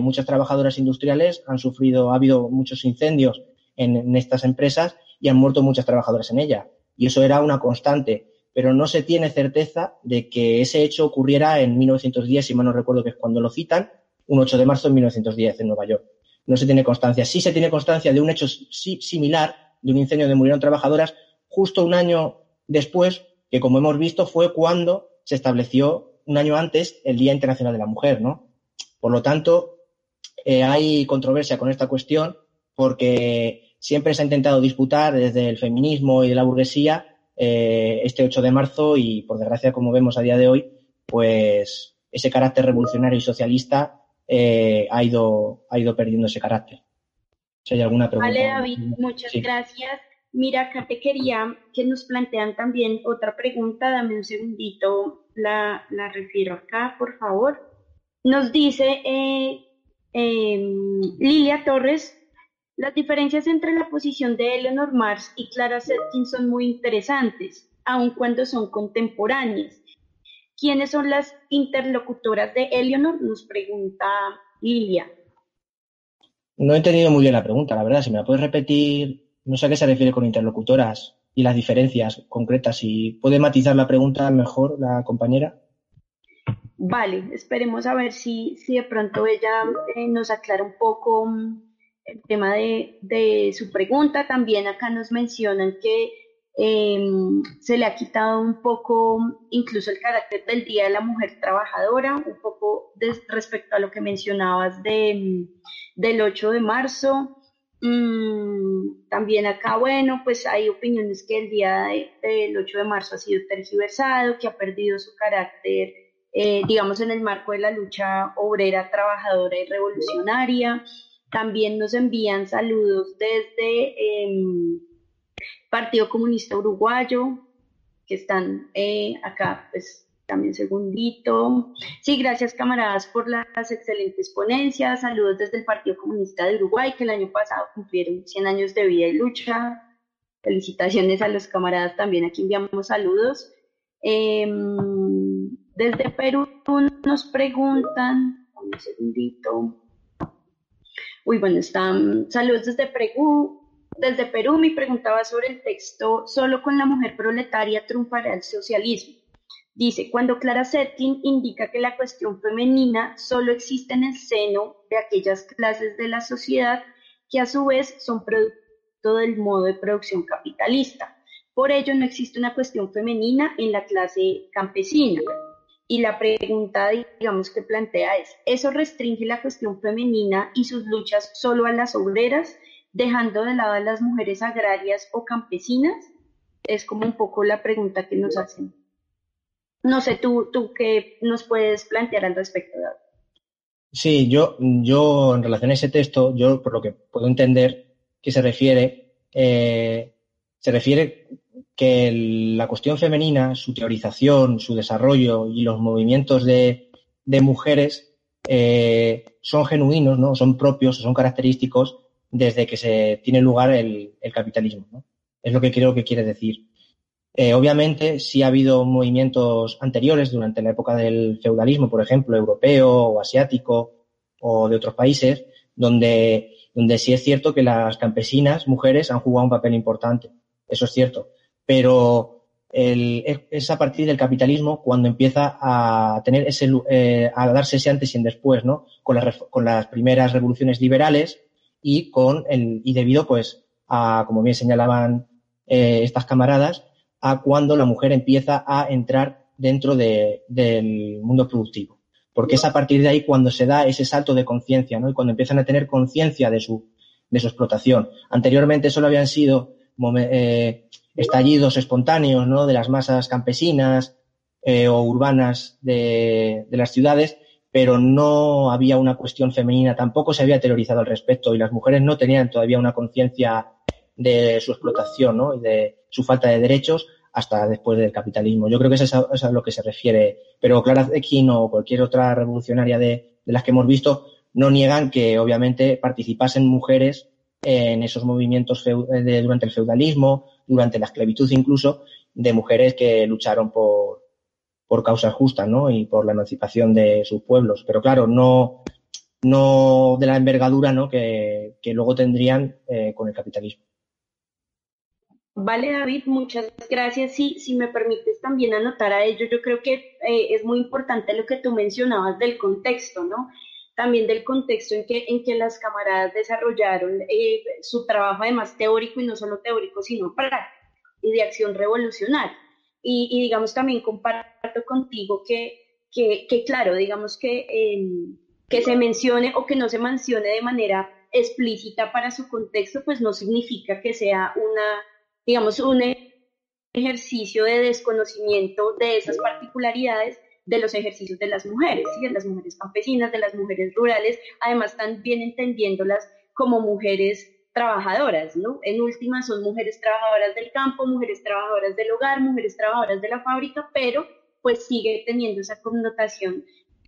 muchas trabajadoras industriales han sufrido, ha habido muchos incendios en, estas empresas y han muerto muchas trabajadoras en ella. Y eso era una constante, pero no se tiene certeza de que ese hecho ocurriera en 1910, si mal no recuerdo que es cuando lo citan, un 8 de marzo de 1910 en Nueva York. No se tiene constancia. Sí se tiene constancia de un hecho similar, de un incendio donde murieron trabajadoras, justo un año después, que como hemos visto fue cuando se estableció un año antes el Día Internacional de la Mujer, ¿no? Por lo tanto, eh, hay controversia con esta cuestión porque siempre se ha intentado disputar desde el feminismo y de la burguesía eh, este 8 de marzo y, por desgracia, como vemos a día de hoy, pues ese carácter revolucionario y socialista eh, ha, ido, ha ido perdiendo ese carácter. Si hay alguna pregunta. Vale, David, muchas gracias. Mira, acá te quería que nos plantean también otra pregunta, dame un segundito, la, refiero acá, por favor. Nos dice eh, em, Lilia Torres, las diferencias entre la posición de Eleanor Mars y Clara Zetkin son muy interesantes, aun cuando son contemporáneas. ¿Quiénes son las interlocutoras de Eleanor? Nos pregunta Lilia. No he entendido muy bien la pregunta, la verdad. Si me la puedes repetir, no sé a qué se refiere con interlocutoras y las diferencias concretas. Si puede matizar la pregunta mejor la compañera. Vale, esperemos a ver si, si de pronto ella eh, nos aclara un poco mm, el tema de, su pregunta. También acá nos mencionan que em, se le ha quitado un poco incluso el carácter del Día de la Mujer Trabajadora, un poco respecto a lo que mencionabas de, del 8 de marzo. Mm, también acá, bueno, pues hay opiniones que el día del 8 de marzo ha sido tergiversado, que ha perdido su carácter, eh, digamos, en el marco de la lucha obrera, trabajadora y revolucionaria. También nos envían saludos desde em, Partido Comunista Uruguayo, que están eh, acá, pues también segundito. Sí, gracias camaradas por las excelentes ponencias. Saludos desde el Partido Comunista de Uruguay, que el año pasado cumplieron 100 años de vida y lucha. Felicitaciones a los camaradas también, aquí enviamos saludos. Em, desde Perú nos preguntan, un segundito. Uy, bueno, están saludos desde Perú. Desde Perú me preguntaba sobre el texto Solo con la mujer proletaria triunfará el socialismo. Dice, cuando Clara Zetkin indica que la cuestión femenina solo existe en el seno de aquellas clases de la sociedad que a su vez son producto del modo de producción capitalista. Por ello, no existe una cuestión femenina en la clase campesina. Y la pregunta, digamos, que plantea es, ¿eso restringe la cuestión femenina y sus luchas solo a las obreras, dejando de lado a las mujeres agrarias o campesinas? Es como un poco la pregunta que nos hacen. No sé, tú, tú qué nos puedes plantear al respecto. Sí, yo, yo en relación a ese texto, yo por lo que puedo entender que se refiere, eh, se refiere que la cuestión femenina, su teorización, su desarrollo y los movimientos de, mujeres eh, son genuinos, ¿no? son propios, son característicos desde que se tiene lugar el, capitalismo. Es lo que creo que quiere decir. Eh, obviamente, sí ha habido movimientos anteriores durante la época del feudalismo, por ejemplo, europeo o asiático o de otros países, donde, sí es cierto que las campesinas, mujeres, han jugado un papel importante. Eso es cierto. Pero es a partir del capitalismo cuando empieza a tener ese, eh, a darse ese antes y en después, ¿no? Con las, con las primeras revoluciones liberales y con el, y debido, pues, a, como bien señalaban eh, estas camaradas, a cuando la mujer empieza a entrar dentro del mundo productivo. Porque es a partir de ahí cuando se da ese salto de conciencia, ¿no? Y cuando empiezan a tener conciencia de su, de su explotación. Anteriormente solo habían sido eh, estallidos espontáneos, ¿no? De las masas campesinas eh, o urbanas de, de las ciudades, pero no había una cuestión femenina, tampoco se había teorizado al respecto y las mujeres no tenían todavía una conciencia de su explotación ¿no? y de su falta de derechos hasta después del capitalismo. Yo creo que eso es a, lo que se refiere. Pero Clara Zetkin o cualquier otra revolucionaria de, las que hemos visto no niegan que obviamente participasen mujeres en esos movimientos de, durante el feudalismo, durante la esclavitud incluso, de mujeres que lucharon por, por causas justas ¿no? y por la emancipación de sus pueblos. Pero claro, no, no de la envergadura ¿no? que, que luego tendrían eh, con el capitalismo. Vale, David, muchas gracias. Sí, si me permites también anotar a ello, yo creo que eh, es muy importante lo que tú mencionabas del contexto, ¿no? También del contexto en que, en que las camaradas desarrollaron eh, su trabajo, además teórico y no solo teórico, sino práctico y de acción revolucionaria. Y, digamos, también comparto contigo que, que, que claro, digamos que, em, que se mencione o que no se mencione de manera explícita para su contexto, pues no significa que sea una digamos, un ejercicio de desconocimiento de esas particularidades de los ejercicios de las mujeres, de las mujeres campesinas, de las mujeres rurales, además también entendiéndolas como mujeres trabajadoras, ¿no? En última son mujeres trabajadoras del campo, mujeres trabajadoras del hogar, mujeres trabajadoras de la fábrica, pero pues sigue teniendo esa connotación,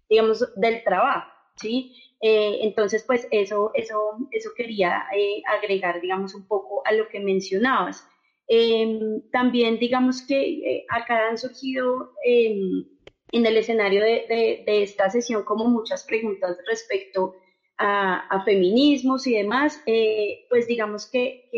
digamos, del trabajo, ¿sí? Eh, entonces, pues eso, eso, eso quería eh, agregar, digamos, un poco a lo que mencionabas. Em, también digamos que eh, acá han surgido em, en el escenario de, esta sesión como muchas preguntas respecto a, feminismos y demás, eh, pues digamos que,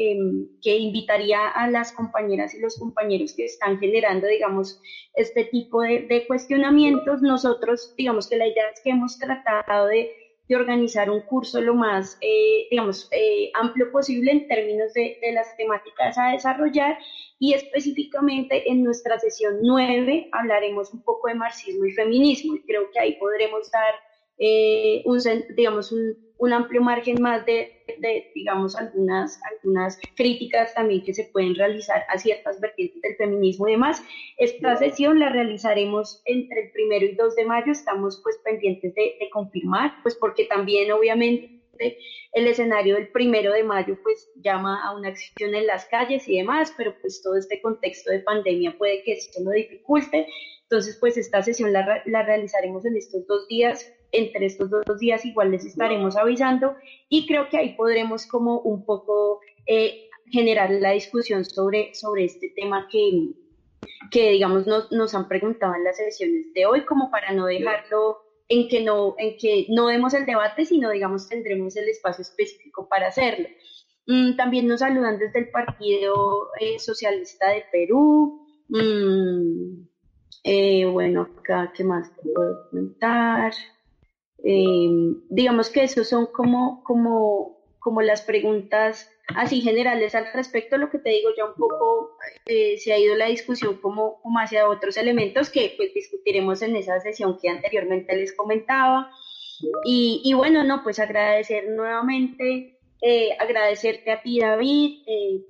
que, invitaría a las compañeras y los compañeros que están generando, digamos, este tipo de, de cuestionamientos. Nosotros, digamos que la idea es que hemos tratado de de organizar un curso lo más, eh, digamos, eh, amplio posible en términos de, las temáticas a desarrollar y específicamente en nuestra sesión 9 hablaremos un poco de marxismo y feminismo. Y creo que ahí podremos dar, eh, un, digamos, un, un amplio margen más de, digamos, algunas, algunas críticas también que se pueden realizar a ciertas vertientes del feminismo y demás. Esta sesión la realizaremos entre el primero y 2 de mayo, estamos pues pendientes de, confirmar, pues porque también obviamente el escenario del primero de mayo pues llama a una acción en las calles y demás, pero pues todo este contexto de pandemia puede que esto lo dificulte. Entonces pues esta sesión la, la realizaremos en estos dos días entre estos dos días igual les estaremos avisando y creo que ahí podremos como un poco eh, generar la discusión sobre, sobre este tema que, que digamos nos, nos han preguntado en las sesiones de hoy como para no dejarlo en que no, en que no demos el debate, sino digamos tendremos el espacio específico para hacerlo. Mm, también nos saludan desde el Partido eh, Socialista de Perú. Mm, eh, bueno, acá, ¿qué más te puedo comentar? Eh, digamos que esos son como, como, como las preguntas así generales al respecto. Lo que te digo ya un poco eh, se ha ido la discusión como, como hacia otros elementos que pues discutiremos en esa sesión que anteriormente les comentaba. Y, y bueno, no, pues agradecer nuevamente, eh, agradecerte a ti David, eh,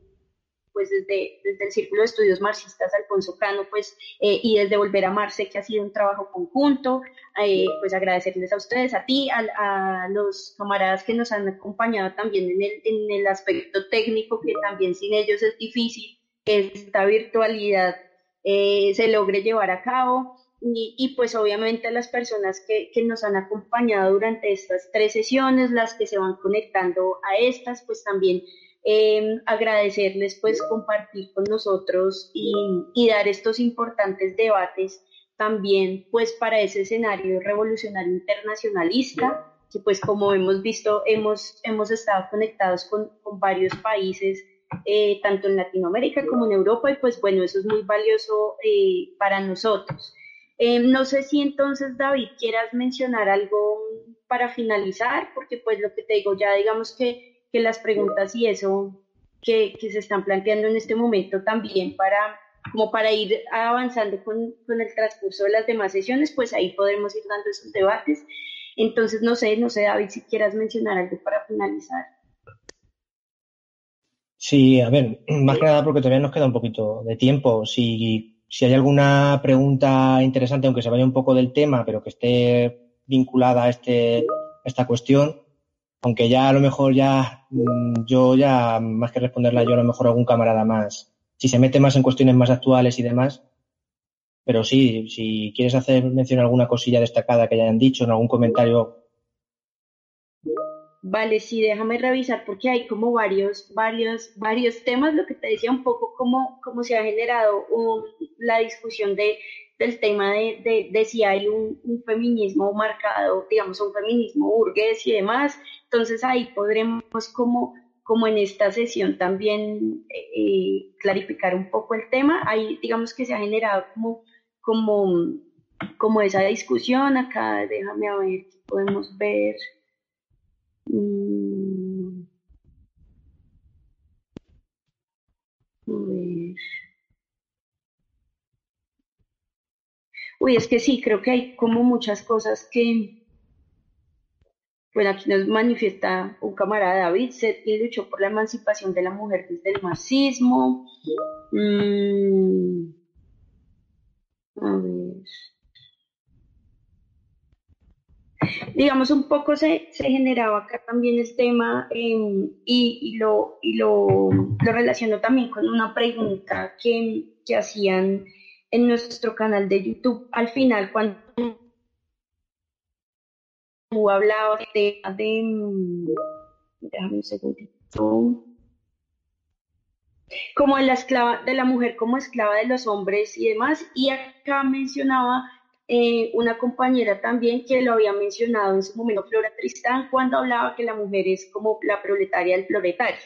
pues desde, desde el Círculo de Estudios Marxistas Alfonso Cano, pues, eh, y desde Volver a Marse, que ha sido un trabajo conjunto, eh, pues agradecerles a ustedes, a ti, a, los camaradas que nos han acompañado también en el, en el aspecto técnico, que también sin ellos es difícil que esta virtualidad eh, se logre llevar a cabo. Y, y, pues obviamente a las personas que, que, nos han acompañado durante estas tres sesiones, las que se van conectando a estas, pues también Em, agradecerles pues compartir con nosotros y, dar estos importantes debates también pues para ese escenario revolucionario internacionalista que pues como hemos visto hemos, hemos estado conectados con, varios países eh, tanto en Latinoamérica como en Europa y pues bueno eso es muy valioso eh, para nosotros. Em, no sé si entonces David quieras mencionar algo para finalizar porque pues lo que te digo ya digamos que que las preguntas y eso que, se están planteando en este momento también para como para ir avanzando con, con, el transcurso de las demás sesiones, pues ahí podremos ir dando esos debates. Entonces, no sé, no sé, David, si quieras mencionar algo para finalizar. Sí, a ver, más que nada porque todavía nos queda un poquito de tiempo. Si, si hay alguna pregunta interesante, aunque se vaya un poco del tema, pero que esté vinculada a este, esta cuestión, aunque ya a lo mejor ya mm, yo ya, más que responderla yo, a lo mejor algún camarada más, si se mete más en cuestiones más actuales y demás, pero sí, si quieres hacer mención alguna cosilla destacada que hayan dicho, en algún comentario. Vale, sí, déjame revisar porque hay como varios, varios, varios temas, lo que te decía un poco cómo, cómo se ha generado la discusión de del tema de, de, si hay un, feminismo marcado, digamos, un feminismo burgués y demás. Entonces ahí podremos como, como en esta sesión también eh, clarificar un poco el tema. Ahí digamos que se ha generado como, como, como esa discusión acá. Déjame a ver, podemos ver. Mm. A ver. Uy, es que sí, creo que hay como muchas cosas que, bueno, aquí nos manifiesta un camarada David, se luchó por la emancipación de la mujer desde el marxismo. Mm, a ver. Digamos, un poco se, generaba acá también el tema em, y, lo, y lo, lo relaciono también con una pregunta que, que hacían en nuestro canal de YouTube. Al final, cuando tú de, de déjame un como la esclava, de la mujer como esclava de los hombres y demás, y acá mencionaba eh, una compañera también que lo había mencionado en su momento, Flora Tristán, cuando hablaba que la mujer es como la proletaria del proletario.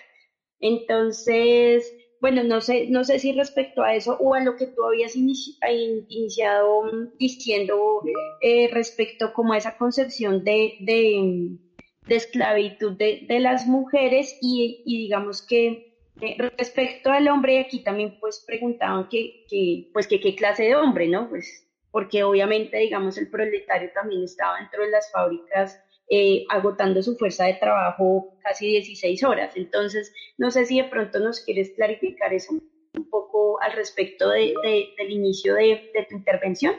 Entonces, bueno, no sé, no sé si respecto a eso o a lo que tú habías iniciado mm, diciendo eh, respecto como a esa concepción de, de, esclavitud de, las mujeres y, digamos que eh, respecto al hombre aquí también pues preguntaban que, que pues que qué clase de hombre, ¿no? Pues porque obviamente digamos el proletario también estaba dentro de las fábricas eh, agotando su fuerza de trabajo casi 16 horas. Entonces, no sé si de pronto nos quieres clarificar eso un poco al respecto de, del inicio de, tu intervención.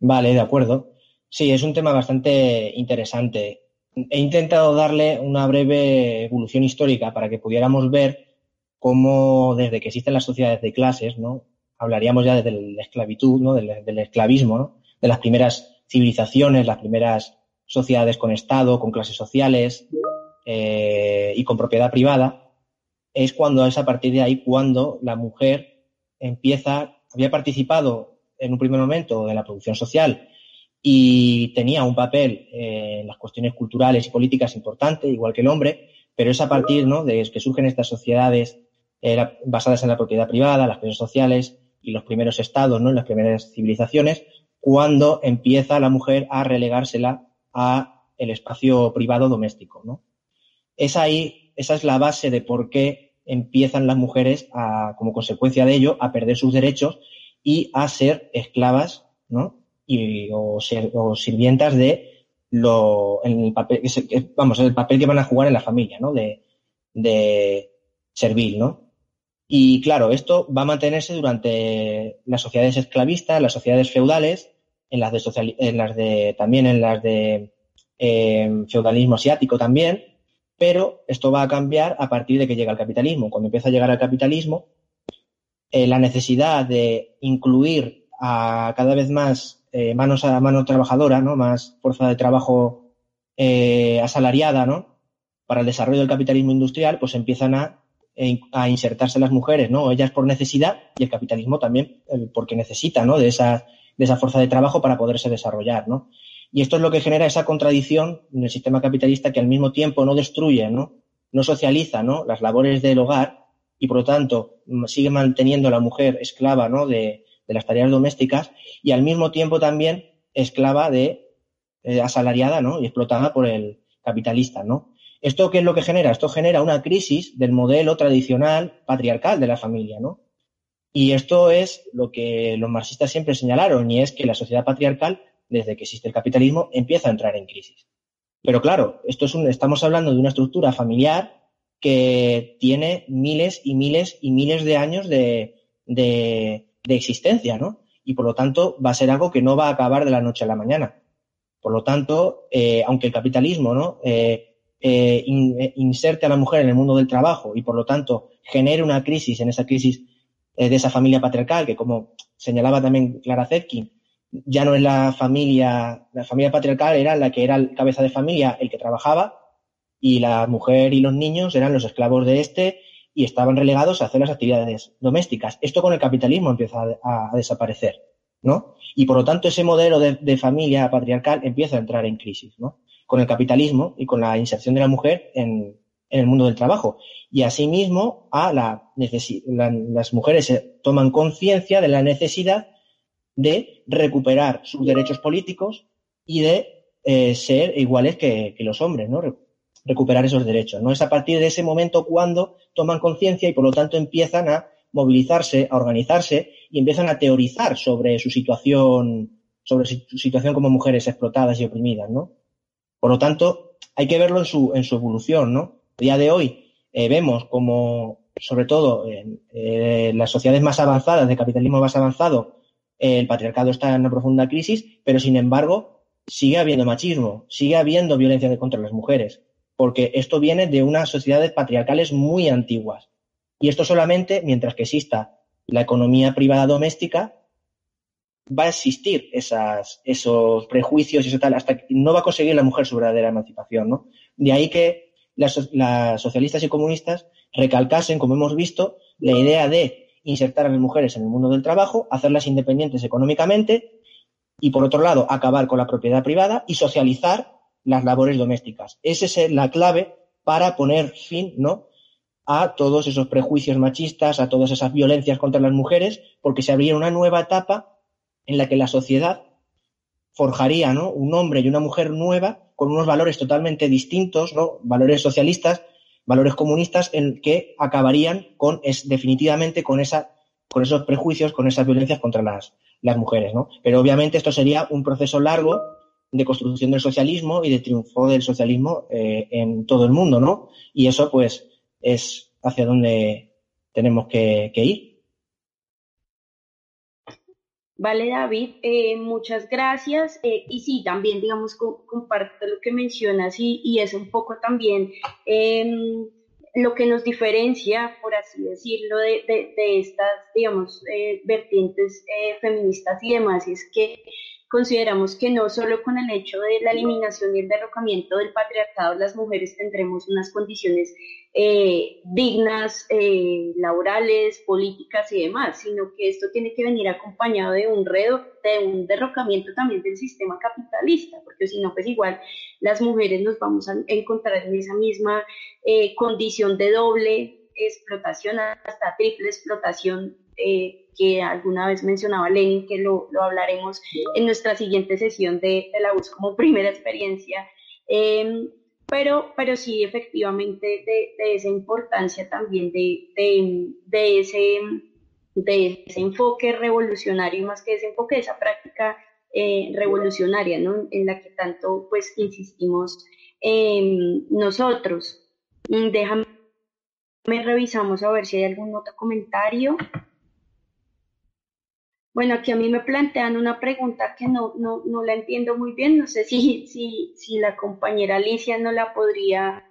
Vale, de acuerdo. Sí, es un tema bastante interesante. He intentado darle una breve evolución histórica para que pudiéramos ver cómo desde que existen las sociedades de clases, ¿no? Hablaríamos ya desde la esclavitud, ¿no? Del, del esclavismo, ¿no? De las primeras civilizaciones, las primeras sociedades con Estado, con clases sociales eh, y con propiedad privada, es cuando es a partir de ahí cuando la mujer empieza, había participado en un primer momento de la producción social y tenía un papel en las cuestiones culturales y políticas importante, igual que el hombre, pero es a partir ¿no? de que surgen estas sociedades eh, basadas en la propiedad privada, las clases sociales y los primeros estados, ¿no? las primeras civilizaciones, cuando empieza la mujer a relegársela a el espacio privado doméstico. ¿no? Es ahí esa es la base de por qué empiezan las mujeres a, como consecuencia de ello, a perder sus derechos y a ser esclavas, ¿no? Y, o, sirvientas de lo, en el papel, vamos, el papel que van a jugar en la familia, ¿no? De, de servil, ¿no? Y claro, esto va a mantenerse durante las sociedades esclavistas, las sociedades feudales, en las de, en las de también en las de eh, feudalismo asiático también, pero esto va a cambiar a partir de que llega el capitalismo. Cuando empieza a llegar el capitalismo, eh, la necesidad de incluir a cada vez más eh, manos a mano trabajadora, ¿no? Más fuerza de trabajo asalariada, ¿no? Para el desarrollo del capitalismo industrial, pues empiezan a a insertarse las mujeres, ¿no? Ellas por necesidad y el capitalismo también porque necesita, ¿no? De esa, de esa fuerza de trabajo para poderse desarrollar, ¿no? Y esto es lo que genera esa contradicción en el sistema capitalista que al mismo tiempo no destruye, ¿no? No socializa, ¿no? Las labores del hogar y por lo tanto sigue manteniendo a la mujer esclava, ¿no? De, de las tareas domésticas y al mismo tiempo también esclava de eh, asalariada, ¿no? Y explotada por el capitalista, ¿no? ¿Esto qué es lo que genera? Esto genera una crisis del modelo tradicional patriarcal de la familia, ¿no? Y esto es lo que los marxistas siempre señalaron, y es que la sociedad patriarcal, desde que existe el capitalismo, empieza a entrar en crisis. Pero claro, esto es un, estamos hablando de una estructura familiar que tiene miles y miles y miles de años de, de, existencia, ¿no? Y por lo tanto va a ser algo que no va a acabar de la noche a la mañana. Por lo tanto, eh, aunque el capitalismo, ¿no? Eh, eh, eh, inserte a la mujer en el mundo del trabajo y por lo tanto genere una crisis en esa crisis de esa familia patriarcal que como señalaba también Clara Zetkin, ya no es la familia, la familia patriarcal era la que era el cabeza de familia el que trabajaba y la mujer y los niños eran los esclavos de este y estaban relegados a hacer las actividades domésticas. Esto con el capitalismo empieza a, desaparecer, ¿no? Y por lo tanto ese modelo de, de, familia patriarcal empieza a entrar en crisis, ¿no? con el capitalismo y con la inserción de la mujer en, el mundo del trabajo. Y asimismo, a la, las mujeres toman conciencia de la necesidad de recuperar sus derechos políticos y de eh, ser iguales que, los hombres, ¿no? recuperar esos derechos. ¿no? Es a partir de ese momento cuando toman conciencia y por lo tanto empiezan a movilizarse, a organizarse y empiezan a teorizar sobre su situación, sobre su situación como mujeres explotadas y oprimidas, ¿no? Por lo tanto, hay que verlo en su, en su evolución, ¿no? A día de hoy eh, vemos como, sobre todo en eh, las sociedades más avanzadas, de capitalismo más avanzado, el patriarcado está en una profunda crisis, pero sin embargo sigue habiendo machismo, sigue habiendo violencia contra las mujeres, porque esto viene de unas sociedades patriarcales muy antiguas. Y esto solamente mientras que exista la economía privada doméstica va a existir esos prejuicios y eso tal, hasta que no va a conseguir la mujer su verdadera emancipación, ¿no? De ahí que las, socialistas y comunistas recalcasen, como hemos visto, la idea de insertar a las mujeres en el mundo del trabajo, hacerlas independientes económicamente y, por otro lado, acabar con la propiedad privada y socializar las labores domésticas. Esa es la clave para poner fin, ¿no? a todos esos prejuicios machistas, a todas esas violencias contra las mujeres, porque se abría una nueva etapa en la que la sociedad forjaría un hombre y una mujer nueva con unos valores totalmente distintos, ¿no? valores socialistas, valores comunistas, en que acabarían con es, definitivamente con esa con esos prejuicios, con esas violencias contra las, las mujeres, ¿no? Pero obviamente esto sería un proceso largo de construcción del socialismo y de triunfo del socialismo eh, en todo el mundo, ¿no? Y eso, pues, es hacia donde tenemos que ir. Vale, David, eh, muchas gracias. Eh, y sí, también, digamos, comparto lo que mencionas y, y es un poco también em, lo que nos diferencia, por así decirlo, de, de, estas, digamos, eh, vertientes feministas y demás, es que consideramos que no solo con el hecho de la eliminación y el derrocamiento del patriarcado las mujeres tendremos unas condiciones eh, dignas, eh, laborales, políticas y demás, sino que esto tiene que venir acompañado de un, de un derrocamiento también del sistema capitalista, porque si no, pues igual las mujeres nos vamos a encontrar en esa misma eh, condición de doble explotación, hasta triple explotación que alguna vez mencionaba Lenin, que lo, lo hablaremos en nuestra siguiente sesión de, la voz como primera experiencia. Pero, pero sí efectivamente de, esa importancia también de, de, ese, de ese enfoque revolucionario más que ese enfoque, esa práctica eh, revolucionaria, ¿no? En la que tanto pues insistimos nosotros. Mm, déjame revisamos a ver si hay algún otro comentario. Bueno, aquí a mí me plantean una pregunta que no, no, no la entiendo muy bien. No sé si, si, si la compañera Alicia no la podría,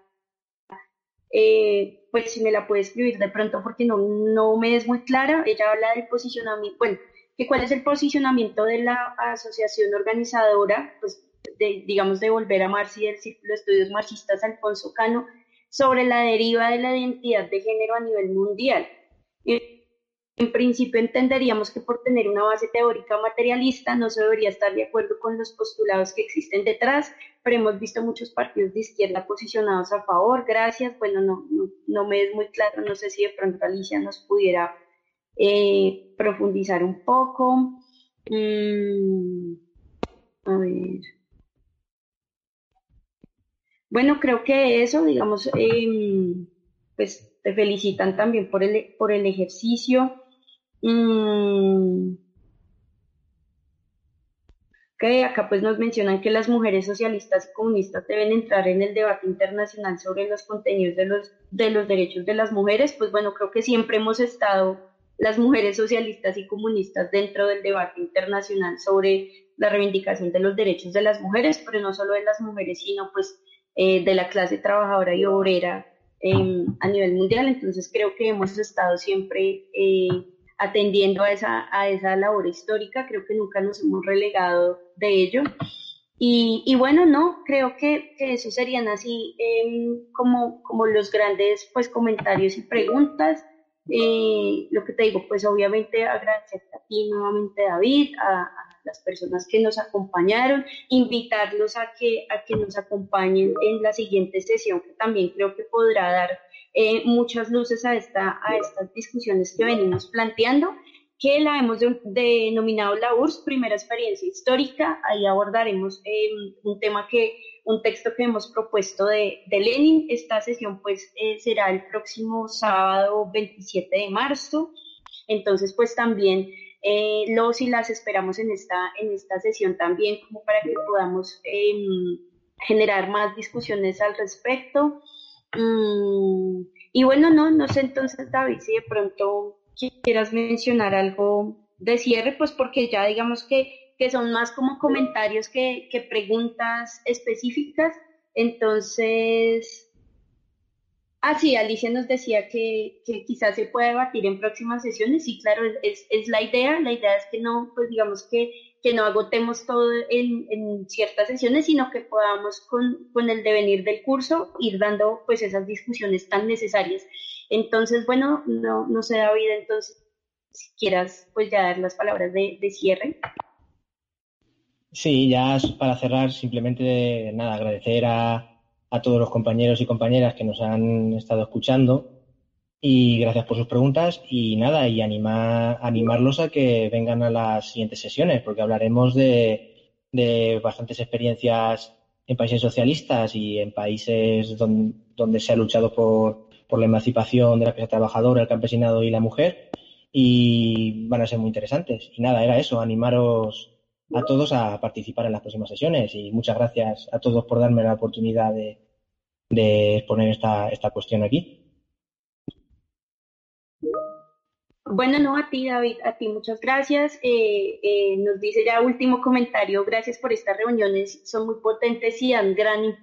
eh, pues si me la puede escribir de pronto porque no, no me es muy clara. Ella habla del posicionamiento, bueno, que cuál es el posicionamiento de la asociación organizadora, pues de, digamos, de Volver a Marx y del Círculo de Estudios Marxistas Alfonso Cano sobre la deriva de la identidad de género a nivel mundial. En principio entenderíamos que por tener una base teórica materialista no se debería estar de acuerdo con los postulados que existen detrás, pero hemos visto muchos partidos de izquierda posicionados a favor. Gracias. Bueno, no, no, me es muy claro, no sé si de pronto Alicia nos pudiera eh, profundizar un poco. Mm, a ver. Bueno, creo que eso, digamos, em, pues te felicitan también por el, por el ejercicio. Mm. Que acá pues nos mencionan que las mujeres socialistas y comunistas deben entrar en el debate internacional sobre los contenidos de los, de los derechos de las mujeres. Pues bueno, creo que siempre hemos estado las mujeres socialistas y comunistas dentro del debate internacional sobre la reivindicación de los derechos de las mujeres, pero no solo de las mujeres, sino pues eh, de la clase trabajadora y obrera a nivel mundial. Entonces creo que hemos estado siempre eh, atendiendo a esa, a esa labor histórica, creo que nunca nos hemos relegado de ello. Y, bueno, no, creo que, que eso serían así em, como, como los grandes pues, comentarios y preguntas. Eh, lo que te digo, pues obviamente agradecerte a ti nuevamente, David, a, las personas que nos acompañaron, invitarlos a que, a que nos acompañen en la siguiente sesión, que también creo que podrá dar eh, muchas luces a, esta, a estas discusiones que venimos planteando, que la hemos denominado la URSS, primera experiencia histórica. Ahí abordaremos eh, un tema que, un texto que hemos propuesto de, de Lenin. Esta sesión pues eh, será el próximo sábado 27 de marzo. Entonces pues también los y las esperamos en esta, en esta sesión también como para que podamos em, generar más discusiones al respecto. Mm, y bueno, no, no sé entonces, David, si de pronto quieras mencionar algo de cierre, pues porque ya digamos que, que son más como comentarios que, que preguntas específicas. Entonces, Ah, sí, Alicia nos decía que, que, quizás se puede debatir en próximas sesiones. Sí, claro, es, es la idea. La idea es que no, pues digamos que que no agotemos todo en, ciertas sesiones, sino que podamos con, con, el devenir del curso ir dando pues esas discusiones tan necesarias. Entonces, bueno, no, no sé, David, entonces, si quieras pues ya dar las palabras de, cierre. Sí, ya para cerrar, simplemente nada, agradecer a, a todos los compañeros y compañeras que nos han estado escuchando y gracias por sus preguntas y nada, y animar, animarlos a que vengan a las siguientes sesiones, porque hablaremos de, de bastantes experiencias en países socialistas y en países donde, se ha luchado por, por la emancipación de la clase trabajadora, el campesinado y la mujer, y van a ser muy interesantes. Y nada, era eso, animaros a todos a participar en las próximas sesiones y muchas gracias a todos por darme la oportunidad de, de exponer esta, esta cuestión aquí. Bueno, no, a ti, David, a ti muchas gracias. Eh, eh, nos dice ya último comentario, gracias por estas reuniones, son muy potentes y dan gran,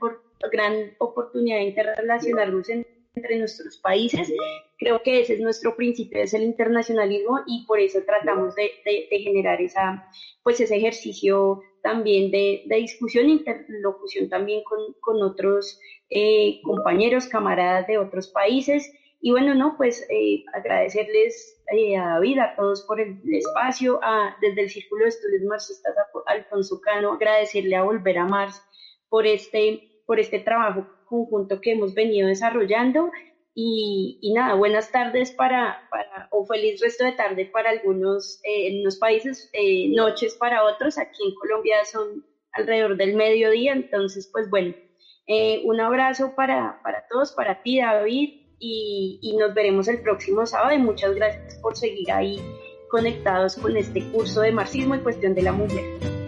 gran oportunidad de interrelacionarnos entre nuestros países. Creo que ese es nuestro principio, es el internacionalismo y por eso tratamos de, generar esa, pues ese ejercicio también de, discusión e interlocución también con, otros eh, compañeros, camaradas de otros países y bueno, no, pues eh, agradecerles eh, a David, a todos por el espacio, a, desde el Círculo de Estudios Marxistas, a Alfonso Cano, agradecerle a Volver a Mars por este, por este trabajo conjunto que hemos venido desarrollando. Y, nada, buenas tardes para, para, o feliz resto de tarde para algunos, eh, en unos países, noches para otros. Aquí en Colombia son alrededor del mediodía, entonces, pues bueno, Eh, un abrazo para, para todos, para ti, David, y, y nos veremos el próximo sábado y muchas gracias por seguir ahí conectados con este curso de marxismo y cuestión de la mujer.